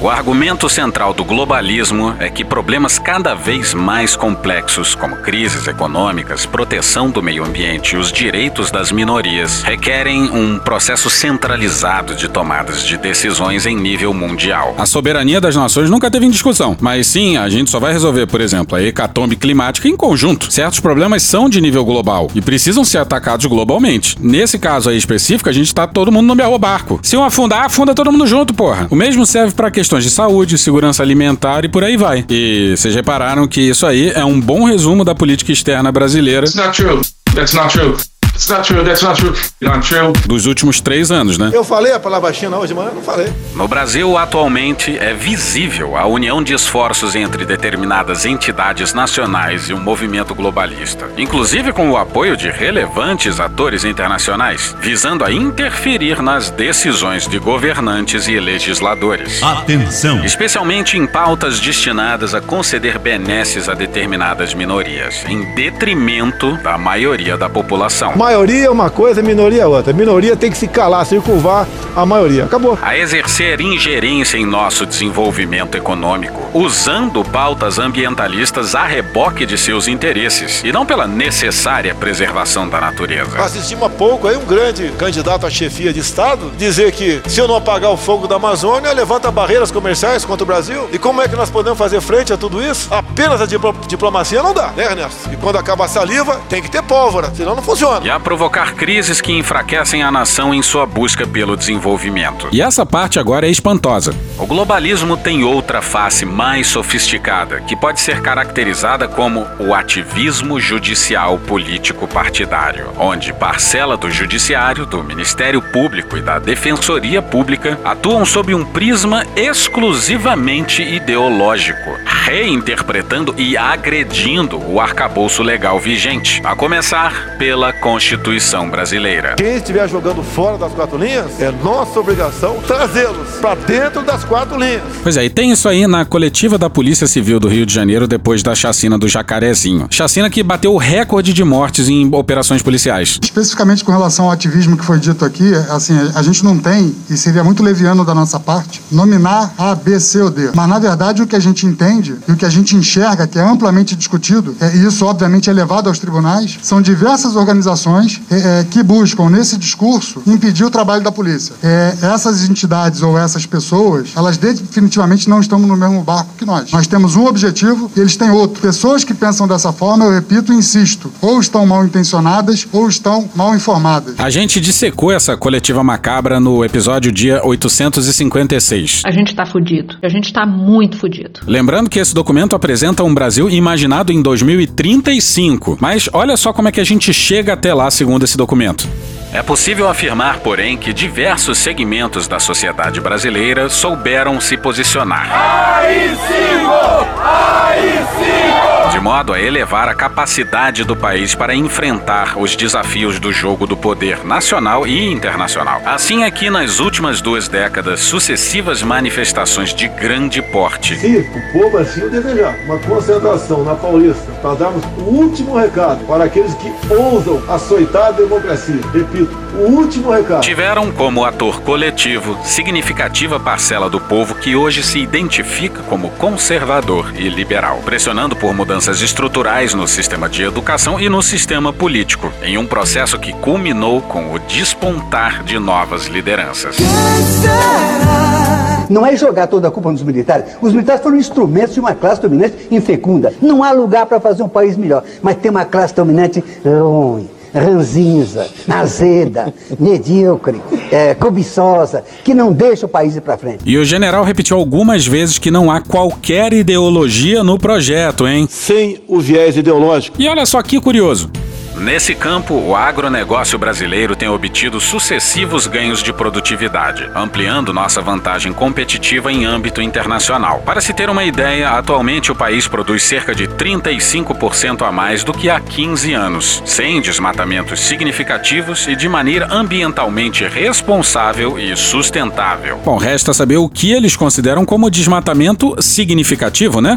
O argumento central do globalismo é que problemas cada vez mais complexos, como crises econômicas, proteção do meio ambiente e os direitos das minorias, requerem um processo centralizado de tomadas de decisões em nível mundial. A soberania das nações nunca teve em discussão, mas sim, a gente só vai resolver, por exemplo, a hecatombe climática em conjunto. Certos problemas são de nível global e precisam ser atacados globalmente. Nesse caso aí específico, a gente tá todo mundo no mesmo barco. Se um afundar, afunda todo mundo junto, porra. O mesmo serve para questões de saúde, segurança alimentar e por aí vai. E vocês repararam que isso aí é um bom resumo da política externa brasileira. That's not true. That's not true. That's not true. That's not true. Not true. Dos últimos três anos, né? Eu falei a palavra China hoje de manhã? Não falei. No Brasil, atualmente, é visível a união de esforços entre determinadas entidades nacionais e o movimento globalista, inclusive com o apoio de relevantes atores internacionais, visando a interferir nas decisões de governantes e legisladores. Atenção! Especialmente em pautas destinadas a conceder benesses a determinadas minorias, em detrimento da maioria da população. Maioria é uma coisa, minoria é outra. Minoria tem que se calar, circunvar a maioria. Acabou. a exercer ingerência em nosso desenvolvimento econômico, usando pautas ambientalistas a reboque de seus interesses e não pela necessária preservação da natureza. Assistimos há pouco aí um grande candidato à chefia de Estado dizer que se eu não apagar o fogo da Amazônia, levanta barreiras comerciais contra o Brasil. E como é que nós podemos fazer frente a tudo isso? Apenas a diplo- diplomacia não dá, né, Ernesto? E quando acaba a saliva, tem que ter pólvora, senão não funciona. E a provocar crises que enfraquecem a nação em sua busca pelo desenvolvimento. E essa parte agora é espantosa. O globalismo tem outra face mais sofisticada, que pode ser caracterizada como o ativismo judicial político partidário, onde parcela do judiciário, do Ministério Público e da Defensoria Pública atuam sob um prisma exclusivamente ideológico, reinterpretando e agredindo o arcabouço legal vigente, a começar pela Constituição brasileira. Quem estiver jogando fora das quatro linhas, é nossa obrigação trazê-los para dentro das quatro linhas. Pois é, e tem isso aí na coletiva da Polícia Civil do Rio de Janeiro depois da chacina do Jacarezinho. Chacina que bateu o recorde de mortes em operações policiais. Especificamente com relação ao ativismo que foi dito aqui, assim, a gente não tem, e seria muito leviano da nossa parte, nominar A, B, C ou D. Mas, na verdade, o que a gente entende e o que a gente enxerga, que é amplamente discutido, é, e isso, obviamente, é levado aos tribunais, são diversas organizações é, é, que buscam, nesse discurso, impedir o trabalho da polícia. É, essas entidades ou essas pessoas, elas definitivamente não estão no mesmo barco que nós. Nós temos um objetivo e eles têm outro. Pessoas que pensam dessa forma, eu repito e insisto, ou estão mal intencionadas ou estão mal informadas. A gente dissecou essa coletiva macabra no episódio dia 856. A gente tá fudido. A gente tá muito fudido. Lembrando que esse documento apresenta um Brasil imaginado em 2035. Mas olha só como é que a gente chega até lá, segundo esse documento. É possível afirmar, porém, que diversos segmentos da sociedade brasileira souberam se posicionar. De modo a elevar a capacidade do país para enfrentar os desafios do jogo do poder nacional e internacional. Assim é que, nas últimas duas décadas, sucessivas manifestações de grande porte Se o povo assim o desejar, uma concentração na Paulista para darmos o último recado para aqueles que ousam açoitar a democracia. Repito, o último recado. tiveram como ator coletivo significativa parcela do povo que hoje se identifica como conservador e liberal, pressionando por mudanças estruturais no sistema de educação e no sistema político, em um processo que culminou com o despontar de novas lideranças. Não é jogar toda a culpa nos militares. Os militares foram instrumentos de uma classe dominante infecunda. Não há lugar para fazer um país melhor. Mas tem uma classe dominante ruim, ranzinza, azeda, medíocre, é, cobiçosa, que não deixa o país ir para frente. E o general repetiu algumas vezes que não há qualquer ideologia no projeto, hein? Sem o viés ideológico. E olha só que curioso. Nesse campo, o agronegócio brasileiro tem obtido sucessivos ganhos de produtividade, ampliando nossa vantagem competitiva em âmbito internacional. Para se ter uma ideia, atualmente o país produz cerca de 35% a mais do que há 15 anos, sem desmatamentos significativos e de maneira ambientalmente responsável e sustentável. Bom, resta saber o que eles consideram como desmatamento significativo, né?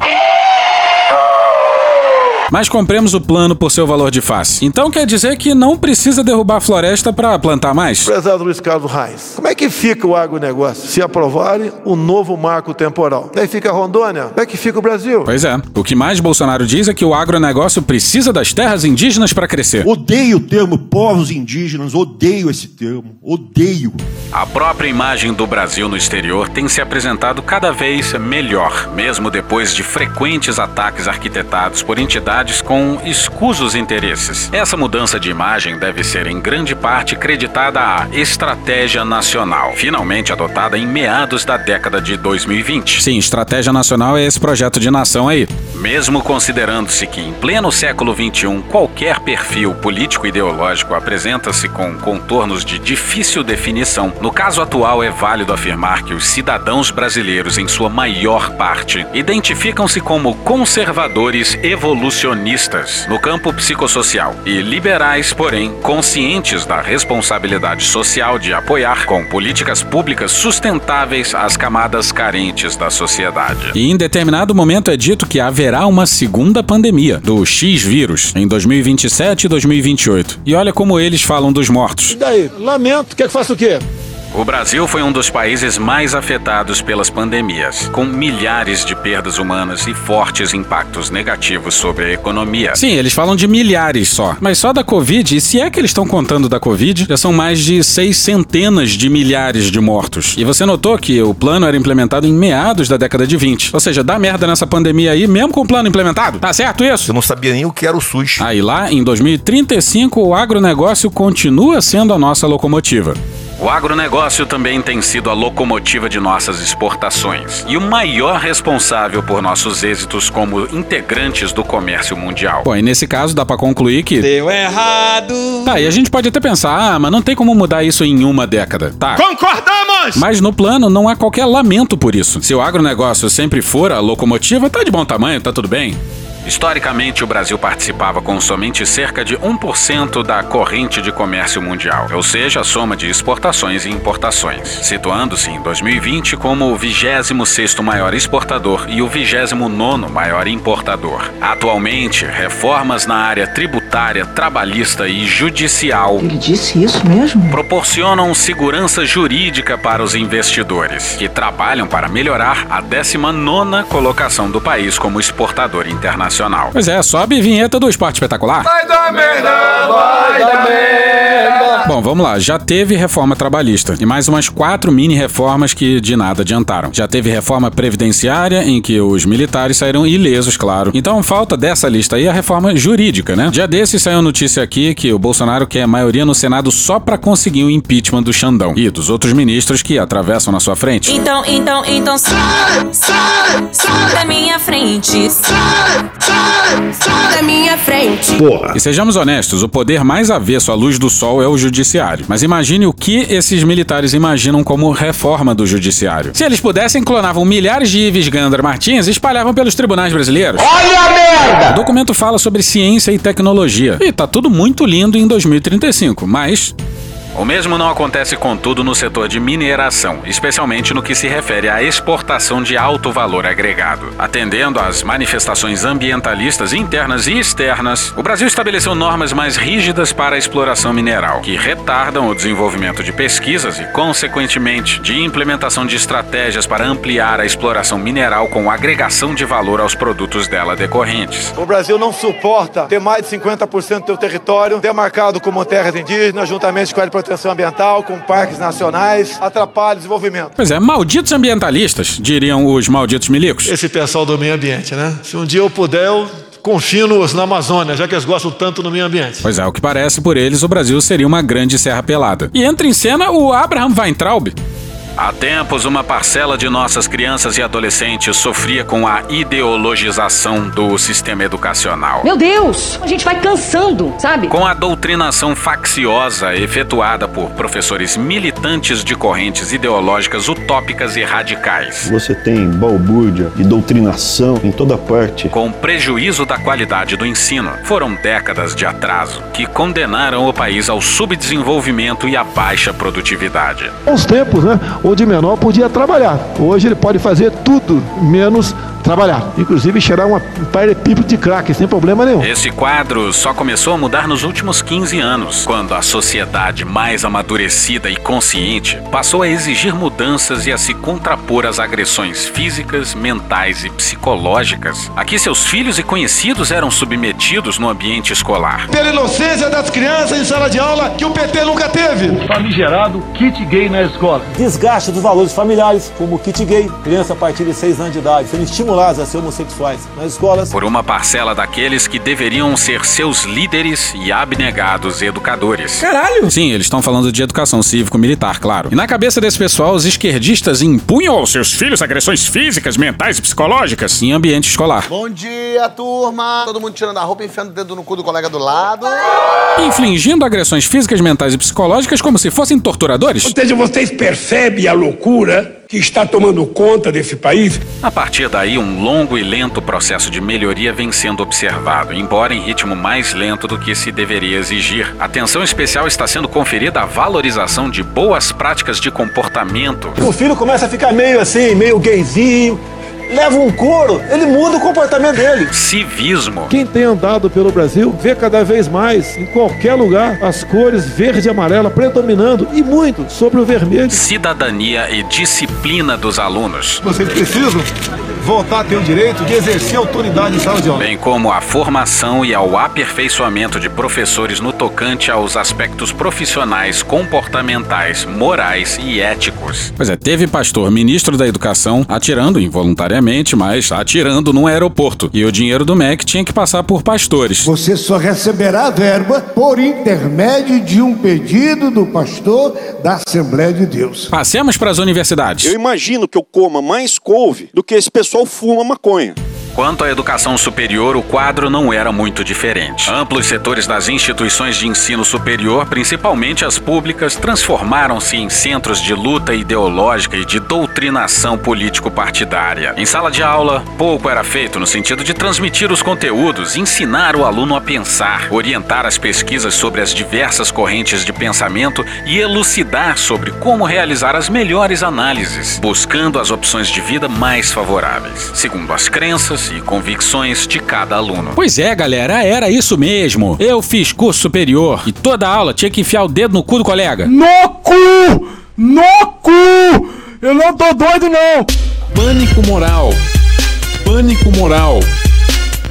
Mas compremos o plano por seu valor de face. Então quer dizer que não precisa derrubar a floresta para plantar mais? Prezado Luiz Carlos Reis, como é que fica o agronegócio se aprovarem o novo marco temporal? Daí fica Rondônia? Como é que fica o Brasil? Pois é. O que mais Bolsonaro diz é que o agronegócio precisa das terras indígenas para crescer. Odeio o termo povos indígenas, odeio esse termo, odeio. A própria imagem do Brasil no exterior tem se apresentado cada vez melhor, mesmo depois de frequentes ataques arquitetados por entidades com escusos interesses. Essa mudança de imagem deve ser em grande parte creditada à Estratégia Nacional, finalmente adotada em meados da década de 2020. Sim, Estratégia Nacional é esse projeto de nação aí. Mesmo considerando-se que em pleno século XXI qualquer perfil político-ideológico apresenta-se com contornos de difícil definição, no caso atual é válido afirmar que os cidadãos brasileiros, em sua maior parte, identificam-se como conservadores no campo psicossocial e liberais, porém, conscientes da responsabilidade social de apoiar com políticas públicas sustentáveis as camadas carentes da sociedade. E em determinado momento é dito que haverá uma segunda pandemia, do X-Vírus, em 2027 e 2028. E olha como eles falam dos mortos. E daí? Lamento, quer que faça o quê? O Brasil foi um dos países mais afetados pelas pandemias, com milhares de perdas humanas e fortes impactos negativos sobre a economia. Sim, eles falam de milhares só. Mas só da Covid, e se é que eles estão contando da Covid, já são mais de seis centenas de milhares de mortos. E você notou que o plano era implementado em meados da década de 20. Ou seja, dá merda nessa pandemia aí, mesmo com o plano implementado. Tá certo isso? Eu não sabia nem o que era o SUS. Aí lá, em 2035, o agronegócio continua sendo a nossa locomotiva. O agronegócio também tem sido a locomotiva de nossas exportações e o maior responsável por nossos êxitos como integrantes do comércio mundial. Bom, e nesse caso dá pra concluir que. Deu errado! Tá, e a gente pode até pensar, ah, mas não tem como mudar isso em uma década. Tá. Concordamos! Mas no plano não há qualquer lamento por isso. Se o agronegócio sempre for a locomotiva, tá de bom tamanho, tá tudo bem. Historicamente, o Brasil participava com somente cerca de 1% da corrente de comércio mundial, ou seja, a soma de exportações e importações, situando-se em 2020 como o 26º maior exportador e o 29º maior importador. Atualmente, reformas na área tributária, trabalhista e judicial Ele disse isso mesmo? proporcionam segurança jurídica para os investidores, que trabalham para melhorar a 19ª colocação do país como exportador internacional. Pois é, sobe a vinheta do esporte espetacular. Vai dar merda, vai dar merda. Bom, vamos lá. Já teve reforma trabalhista e mais umas quatro mini reformas que de nada adiantaram. Já teve reforma previdenciária, em que os militares saíram ilesos, claro. Então falta dessa lista aí a reforma jurídica, né? Dia desses saiu notícia aqui que o Bolsonaro quer maioria no Senado só pra conseguir o impeachment do Xandão e dos outros ministros que atravessam na sua frente. Então, então, então sai, sai, sai da minha frente. Sai, sai, sai da minha frente. E sejamos honestos, o poder mais avesso à luz do sol é o judiciário. Mas imagine o que esses militares imaginam como reforma do judiciário. Se eles pudessem, clonavam milhares de Ives Gandra Martins e espalhavam pelos tribunais brasileiros. Olha a merda! O documento fala sobre ciência e tecnologia. E tá tudo muito lindo em 2035, mas O mesmo não acontece, contudo, no setor de mineração, especialmente no que se refere à exportação de alto valor agregado. Atendendo às manifestações ambientalistas internas e externas, o Brasil estabeleceu normas mais rígidas para a exploração mineral, que retardam o desenvolvimento de pesquisas e, consequentemente, de implementação de estratégias para ampliar a exploração mineral com agregação de valor aos produtos dela decorrentes. O Brasil não suporta ter mais de 50% do seu território demarcado como terras indígenas, juntamente com a proteção ambiental, com parques nacionais, atrapalha o desenvolvimento. Pois é, malditos ambientalistas, diriam os malditos milicos. Esse pessoal do meio ambiente, né? Se um dia eu puder, eu confino-os na Amazônia, já que eles gostam tanto do meio ambiente. Pois é, o que parece por eles, o Brasil seria uma grande serra pelada. E entra em cena o Abraham Weintraub. Há tempos, uma parcela de nossas crianças e adolescentes sofria com a ideologização do sistema educacional. Meu Deus, a gente vai cansando, sabe? Com a doutrinação facciosa efetuada por professores militantes de correntes ideológicas utópicas e radicais. Você tem balbúrdia e doutrinação em toda parte. Com prejuízo da qualidade do ensino. Foram décadas de atraso que condenaram o país ao subdesenvolvimento e à baixa produtividade. Os tempos, né? Onde menor podia trabalhar. Hoje ele pode fazer tudo, menos trabalhar. Inclusive cheirar uma, um paralelepípedo de crack, sem problema nenhum. Esse quadro só começou a mudar nos últimos 15 anos, quando a sociedade mais amadurecida e consciente passou a exigir mudanças e a se contrapor às agressões físicas, mentais e psicológicas a que seus filhos e conhecidos eram submetidos no ambiente escolar. Pela inocência das crianças em sala de aula que o PT nunca teve. Famigerado kit gay na escola. Desgaste dos valores familiares, como o kit gay, criança a partir de 6 anos de idade, sendo estimulados a ser homossexuais nas escolas. Por uma parcela daqueles que deveriam ser seus líderes e abnegados educadores. Caralho! Sim, eles estão falando de educação cívico-militar, claro. E na cabeça desse pessoal, os esquerdistas impunham aos seus filhos agressões físicas, mentais e psicológicas em ambiente escolar. Bom dia, turma! Todo mundo tirando a roupa e enfiando o dedo no cu do colega do lado. Infligindo agressões físicas, mentais e psicológicas como se fossem torturadores. Ou seja, vocês percebem a loucura que está tomando conta desse país? A partir daí, um longo e lento processo de melhoria vem sendo observado, embora em ritmo mais lento do que se deveria exigir. Atenção especial está sendo conferida à valorização de boas práticas de comportamento. O filho começa a ficar meio assim, meio gayzinho. Leva um couro, ele muda o comportamento dele. Civismo. Quem tem andado pelo Brasil vê cada vez mais, em qualquer lugar, as cores verde e amarela predominando e muito sobre o vermelho. Cidadania e disciplina dos alunos. Vocês precisam voltar a ter o direito de exercer autoridade em sala de aula. Bem como a formação e ao aperfeiçoamento de professores no tocante aos aspectos profissionais, comportamentais, morais e éticos. Pois é, teve pastor ministro da Educação atirando involuntariamente, mas atirando num aeroporto. E o dinheiro do MEC tinha que passar por pastores. Você só receberá verba por intermédio de um pedido do pastor da Assembleia de Deus. Passemos para as universidades. Eu imagino que eu coma mais couve do que esse pessoal fuma maconha. Quanto à educação superior, o quadro não era muito diferente. Amplos setores das instituições de ensino superior, principalmente as públicas, transformaram-se em centros de luta ideológica e de doutrinação político-partidária. Em sala de aula, pouco era feito no sentido de transmitir os conteúdos, ensinar o aluno a pensar, orientar as pesquisas sobre as diversas correntes de pensamento e elucidar sobre como realizar as melhores análises, buscando as opções de vida mais favoráveis, segundo as crenças e convicções de cada aluno. Pois é, galera, era isso mesmo. Eu fiz curso superior e toda aula tinha que enfiar o dedo no cu do colega. No cu! No cu! Eu não tô doido, não! Pânico moral. Pânico moral.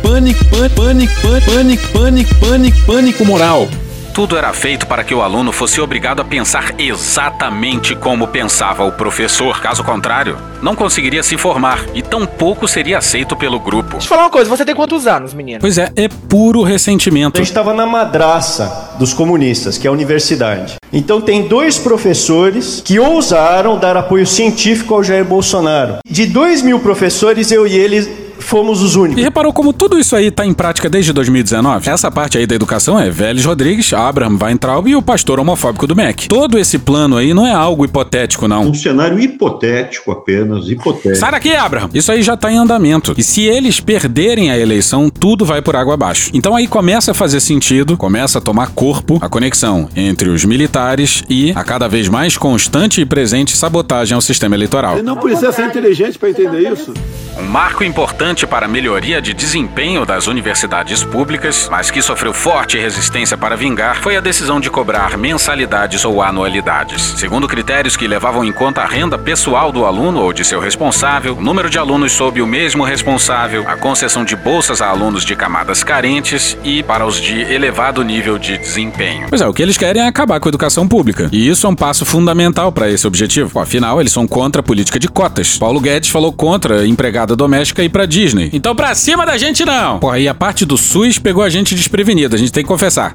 Pânico, pânico, pânico, pânico, pânico, pânico, pânico moral. Tudo era feito para que o aluno fosse obrigado a pensar exatamente como pensava o professor. Caso contrário, não conseguiria se formar e tampouco seria aceito pelo grupo. Deixa eu falar uma coisa, você tem quantos anos, menino? Pois é, é puro ressentimento. A gente estava na madraça dos comunistas, que é a universidade. Então tem dois professores que ousaram dar apoio científico ao Jair Bolsonaro. De dois mil professores, eu e ele fomos os únicos. E reparou como tudo isso aí tá em prática desde 2019? Essa parte aí da educação é Vélez Rodrigues, Abraham Weintraub e o pastor homofóbico do MEC. Todo esse plano aí não é algo hipotético, não. Um cenário hipotético apenas, hipotético. Sai daqui, Abraham! Isso aí já tá em andamento. E se eles perderem a eleição, tudo vai por água abaixo. Então aí começa a fazer sentido, começa a tomar corpo a conexão entre os militares e a cada vez mais constante e presente sabotagem ao sistema eleitoral. Ele não precisa ser inteligente para entender isso. Um marco importante para a melhoria de desempenho das universidades públicas, mas que sofreu forte resistência para vingar, foi a decisão de cobrar mensalidades ou anualidades. Segundo critérios que levavam em conta a renda pessoal do aluno ou de seu responsável, o número de alunos sob o mesmo responsável, a concessão de bolsas a alunos de camadas carentes e para os de elevado nível de desempenho. Pois é, o que eles querem é acabar com a educação pública. E isso é um passo fundamental para esse objetivo. Afinal, eles são contra a política de cotas. Paulo Guedes falou contra empregada doméstica ir pra Disney. Então pra cima da gente não! Porra, e a parte do SUS pegou a gente desprevenido, a gente tem que confessar.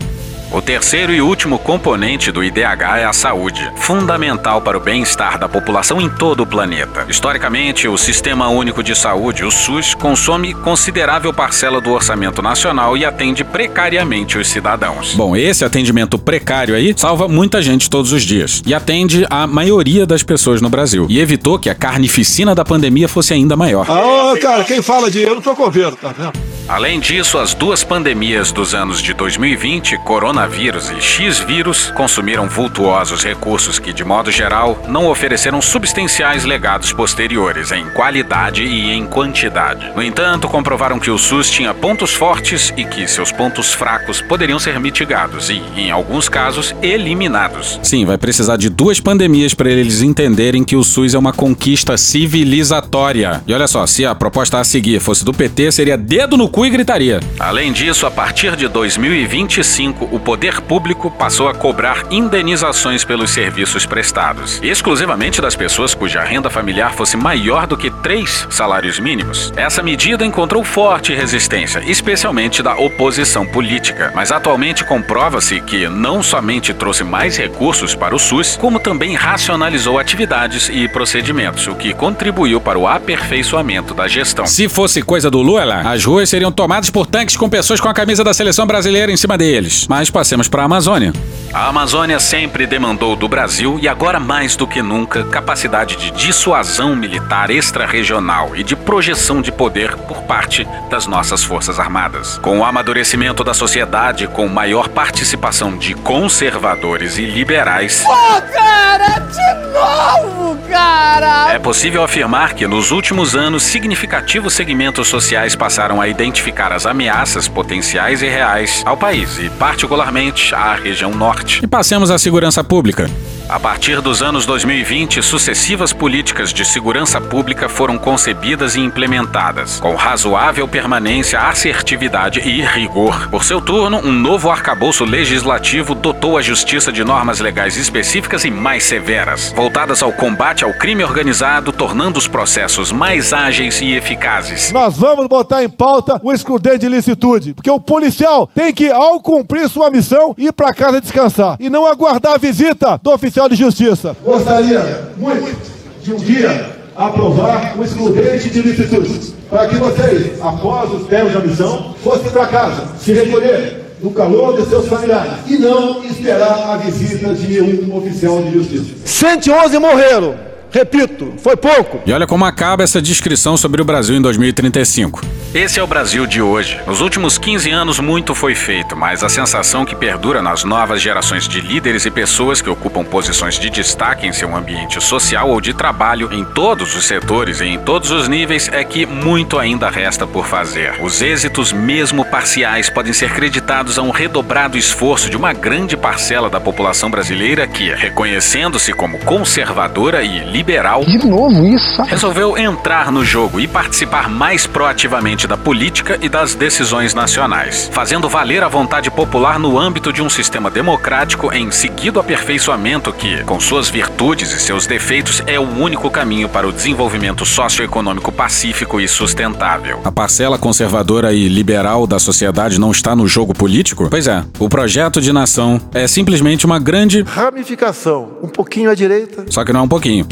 O terceiro e último componente do IDH é a saúde, fundamental para o bem-estar da população em todo o planeta. Historicamente, o Sistema Único de Saúde, o SUS, consome considerável parcela do orçamento nacional e atende precariamente os cidadãos. Bom, esse atendimento precário aí salva muita gente todos os dias e atende a maioria das pessoas no Brasil e evitou que a carnificina da pandemia fosse ainda maior. Ah, cara, quem fala de eu não tô com vendo, tá vendo? Além disso, as duas pandemias dos anos de 2020, coronavírus coronavírus e X-vírus consumiram vultuosos recursos que, de modo geral, não ofereceram substanciais legados posteriores em qualidade e em quantidade. No entanto, comprovaram que o SUS tinha pontos fortes e que seus pontos fracos poderiam ser mitigados e, em alguns casos, eliminados. Sim, vai precisar de duas pandemias para eles entenderem que o SUS é uma conquista civilizatória. E olha só, se a proposta a seguir fosse do PT, seria dedo no cu e gritaria. Além disso, a partir de 2025, o poder público passou a cobrar indenizações pelos serviços prestados, exclusivamente das pessoas cuja renda familiar fosse maior do que três salários mínimos. Essa medida encontrou forte resistência, especialmente da oposição política, mas atualmente comprova-se que não somente trouxe mais recursos para o SUS, como também racionalizou atividades e procedimentos, o que contribuiu para o aperfeiçoamento da gestão. Se fosse coisa do Lula, as ruas seriam tomadas por tanques com pessoas com a camisa da seleção brasileira em cima deles. Mas passemos para a Amazônia. A Amazônia sempre demandou do Brasil e agora mais do que nunca capacidade de dissuasão militar extra-regional e de projeção de poder por parte das nossas Forças Armadas. Com o amadurecimento da sociedade, com maior participação de conservadores e liberais, Pô, cara, de novo, cara! é possível afirmar que nos últimos anos significativos segmentos sociais passaram a identificar as ameaças potenciais e reais ao país e, particularmente, à região norte. E passemos à segurança pública. A partir dos anos 2020, sucessivas políticas de segurança pública foram concebidas e implementadas, com razoável permanência, assertividade e rigor. Por seu turno, um novo arcabouço legislativo dotou a justiça de normas legais específicas e mais severas, voltadas ao combate ao crime organizado, tornando os processos mais ágeis e eficazes. Nós vamos botar em pauta o excludente de licitude, porque o policial tem que, ao cumprir sua missão, ir para casa descansar e não aguardar a visita do oficial de justiça. Gostaria muito de um dia aprovar o excludente de licitude, para que vocês, após os termos da missão, fossem para casa, se recolher no calor de seus familiares e não esperar a visita de um oficial de justiça. 111 morreram. Repito, foi pouco. E olha como acaba essa descrição sobre o Brasil em 2035. Esse é o Brasil de hoje. Nos últimos 15 anos, muito foi feito, mas a sensação que perdura nas novas gerações de líderes e pessoas que ocupam posições de destaque em seu ambiente social ou de trabalho, em todos os setores e em todos os níveis, é que muito ainda resta por fazer. Os êxitos, mesmo parciais, podem ser creditados a um redobrado esforço de uma grande parcela da população brasileira que, reconhecendo-se como conservadora e liberal, De novo isso? resolveu entrar no jogo e participar mais proativamente da política e das decisões nacionais, fazendo valer a vontade popular no âmbito de um sistema democrático em seguido aperfeiçoamento que, com suas virtudes e seus defeitos, é o único caminho para o desenvolvimento socioeconômico pacífico e sustentável. A parcela conservadora e liberal da sociedade não está no jogo político? Pois é, o projeto de nação é simplesmente uma grande Ramificação, um pouquinho à direita. Só que não é um pouquinho.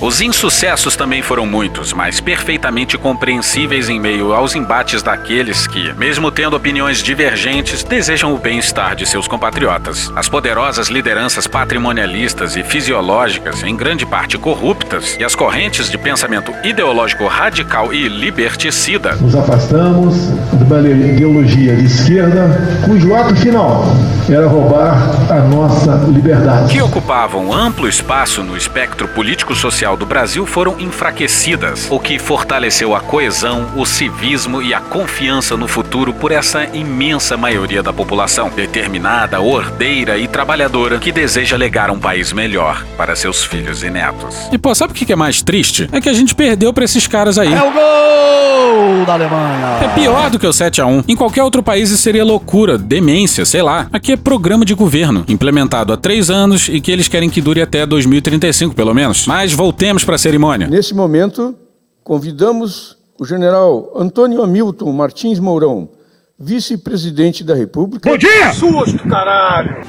Os insucessos também foram muitos, mas perfeitamente compreensíveis em meio aos embates daqueles que, mesmo tendo opiniões divergentes, desejam o bem-estar de seus compatriotas. As poderosas lideranças patrimonialistas e fisiológicas, em grande parte corruptas, e as correntes de pensamento ideológico radical e liberticida, Nos afastamos de uma ideologia de esquerda cujo ato final era roubar a nossa liberdade. que ocupavam amplo espaço no espectro político-social do Brasil foram enfraquecidas, o que fortaleceu a coesão, o civismo e a confiança no futuro por essa imensa maioria da população, determinada, ordeira e trabalhadora, que deseja legar um país melhor para seus filhos e netos. E pô, sabe o que é mais triste? É que a gente perdeu pra esses caras aí. É o gol da Alemanha. É pior do que o 7 a 1 Em qualquer outro país isso seria loucura, demência, sei lá. Aqui é programa de governo, implementado há três anos e que eles querem que dure até 2035, pelo menos. Mas voltemos pra cerimônia. Nesse momento, convidamos o general Antônio Hamilton Martins Mourão, vice-presidente da República. Bom dia! Susto, caralho!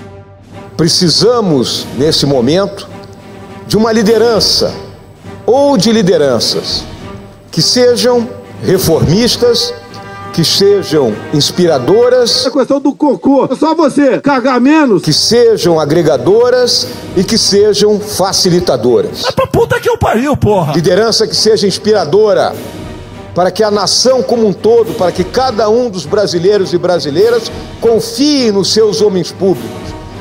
Precisamos, nesse momento, de uma liderança ou de lideranças que sejam reformistas, que sejam inspiradoras. A questão do cocô, é só você cagar menos. Que sejam agregadoras e que sejam facilitadoras. É pra puta que eu pariu, porra! Liderança que seja inspiradora, para que a nação como um todo, para que cada um dos brasileiros e brasileiras confie nos seus homens públicos,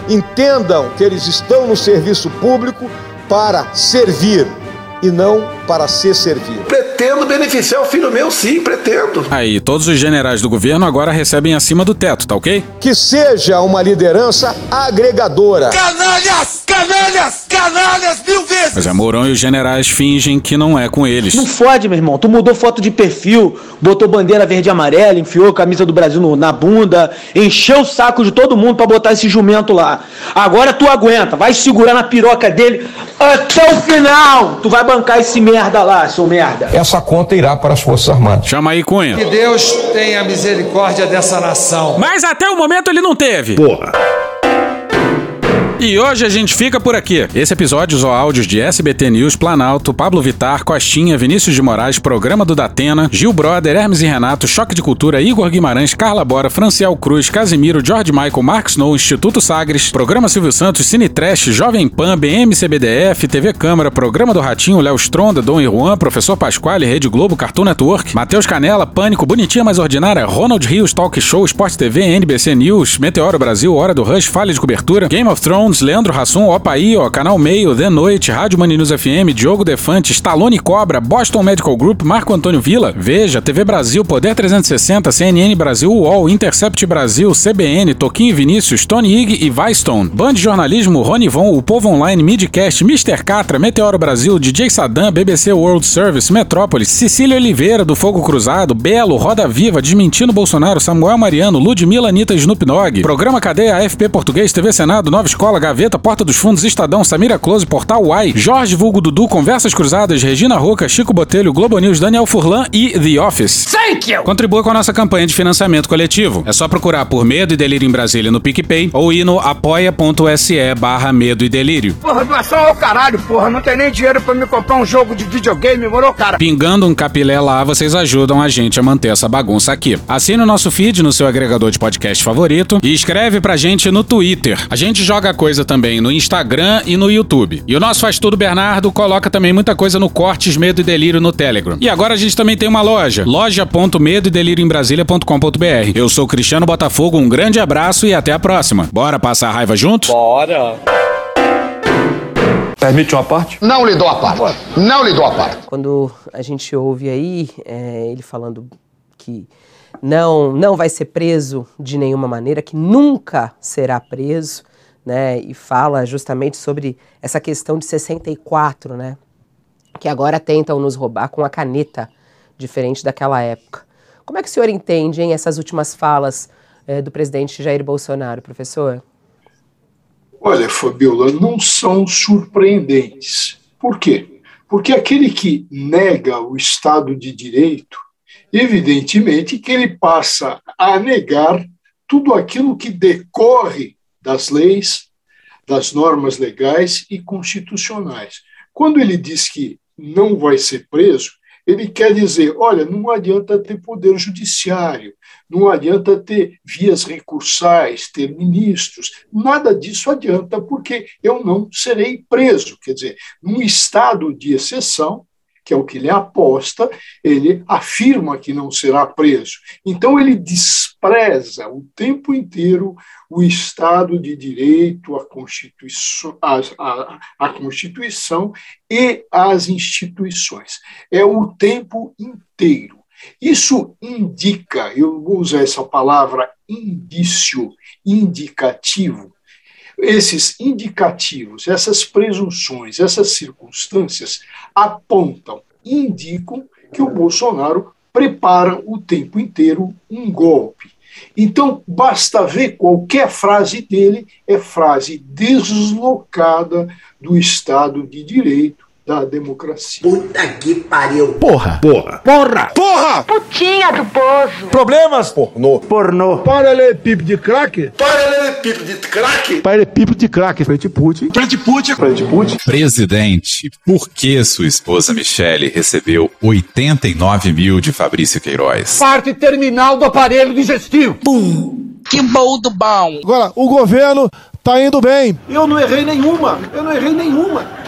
entendam que eles estão no serviço público para servir e não para se servir. Pretendo beneficiar o filho meu, sim, pretendo. Aí, todos os generais do governo agora recebem acima do teto, tá ok? Que seja uma liderança agregadora. Canalhas! Canalhas! Canalhas mil vezes! Mas é Mourão e os generais fingem que não é com eles. Não fode, meu irmão. Tu mudou foto de perfil, botou bandeira verde e amarela, enfiou a camisa do Brasil no- na bunda, encheu o saco de todo mundo pra botar esse jumento lá. Agora tu aguenta, vai segurar na piroca dele até o final. Tu vai bancar esse merda lá, seu merda. Essa conta irá para as Forças Armadas. Chama aí, Cunha. Que Deus tenha misericórdia dessa nação. Mas até o momento ele não teve. Porra. E hoje a gente fica por aqui. Esse episódio usou áudios de SBT News, Planalto, Pablo Vitar, Costinha, Vinícius de Moraes, Programa do Datena, Gil Brother, Hermes e Renato, Choque de Cultura, Igor Guimarães, Carla Bora, Franciel Cruz, Casimiro, George Michael, Mark Snow, Instituto Sagres, Programa Silvio Santos, Cine Trash, Jovem Pan, BMCBDF, TV Câmara, Programa do Ratinho, Léo Stronda, Dom e Juan, Professor Pasquale, Rede Globo, Cartoon Network, Matheus Canela, Pânico, Bonitinha Mais Ordinária, Ronald Rios, Talk Show, Sport TV, NBC News, Meteoro Brasil, Hora do Rush, Falha de Cobertura, Game of Thrones, Leandro Hassum, Opaí, ó, Canal Meio, The Noite, Rádio Mani News FM, Diogo Defante, Stallone Cobra, Boston Medical Group, Marco Antônio Vila, Veja, TV Brasil, Poder 360, CNN Brasil, UOL, Intercept Brasil, CBN, Toquinho Vinícius, Tony Ig e Vaistone, Band Jornalismo, Rony Von, O Povo Online, Midcast, Mr. Catra, Meteoro Brasil, DJ Sadam, BBC World Service, Metrópolis, Cecília Oliveira, do Fogo Cruzado, Belo, Roda Viva, Desmentindo Bolsonaro, Samuel Mariano, Ludmilla Anitta Snoop Dogg, Programa Cadeia, AFP Português, TV Senado, Nova Escola, Gaveta, Porta dos Fundos, Estadão, Samira Close, Portal Uai, Jorge Vulgo Dudu, Conversas Cruzadas, Regina Roca, Chico Botelho, Globo News, Daniel Furlan e The Office. Thank you! Contribua com a nossa campanha de financiamento coletivo. É só procurar por Medo e Delírio em Brasília no PicPay ou ir no apoia.se barra Medo e Delírio. Porra, doação ao caralho, porra. Não tem nem dinheiro pra me comprar um jogo de videogame, morou, cara? Pingando um capilé lá, vocês ajudam a gente a manter essa bagunça aqui. Assine o nosso feed no seu agregador de podcast favorito e escreve pra gente no Twitter. A gente joga coisa também no Instagram e no YouTube. E o nosso Faz Tudo Bernardo coloca também muita coisa no Cortes Medo e Delírio no Telegram. E agora a gente também tem uma loja, loja.medo e delírio em Brasília.com.br. Eu sou Cristiano Botafogo, um grande abraço e até a próxima. Bora passar a raiva junto? Bora. Permite uma parte? Não lhe dou a parte. Não lhe dou a parte. Quando a gente ouve aí é, ele falando que não, não vai ser preso de nenhuma maneira, que nunca será preso, né? E fala justamente sobre essa questão de 64, né? Que agora tentam nos roubar com a caneta, diferente daquela época. Como é que o senhor entende, hein, essas últimas falas é, do presidente Jair Bolsonaro, professor? Olha, Fabiola, não são surpreendentes. Por quê? Porque aquele que nega o Estado de Direito, evidentemente que ele passa a negar tudo aquilo que decorre das leis, das normas legais e constitucionais. Quando ele diz que não vai ser preso, ele quer dizer: olha, não adianta ter poder judiciário, não adianta ter vias recursais, ter ministros, nada disso adianta, porque eu não serei preso. Quer dizer, num estado de exceção, que é o que ele aposta, ele afirma que não será preso. Então ele despreza o tempo inteiro o Estado de Direito, a Constituição, a, a, a Constituição e as instituições. É o tempo inteiro. Isso indica, eu vou usar essa palavra indício, indicativo, esses indicativos, essas presunções, essas circunstâncias apontam, indicam que o Bolsonaro prepara o tempo inteiro um golpe. Então, basta ver qualquer frase dele, é frase deslocada do Estado de Direito, da democracia. Puta que pariu. Porra. Porra. Porra! Porra! Putinha do poço. Problemas? Pornô. Pornô. Paralelepípedo de craque? Paralelepípedo de craque? Paralelepípedo de craque. Frente Putin. Frente Putin. Frente Putin. Presidente, por que sua esposa Michele recebeu 89 mil de Fabrício Queiroz? Parte terminal do aparelho digestivo. Pum. Que bom do bom. Agora, o governo tá indo bem. Eu não errei nenhuma. Eu não errei nenhuma.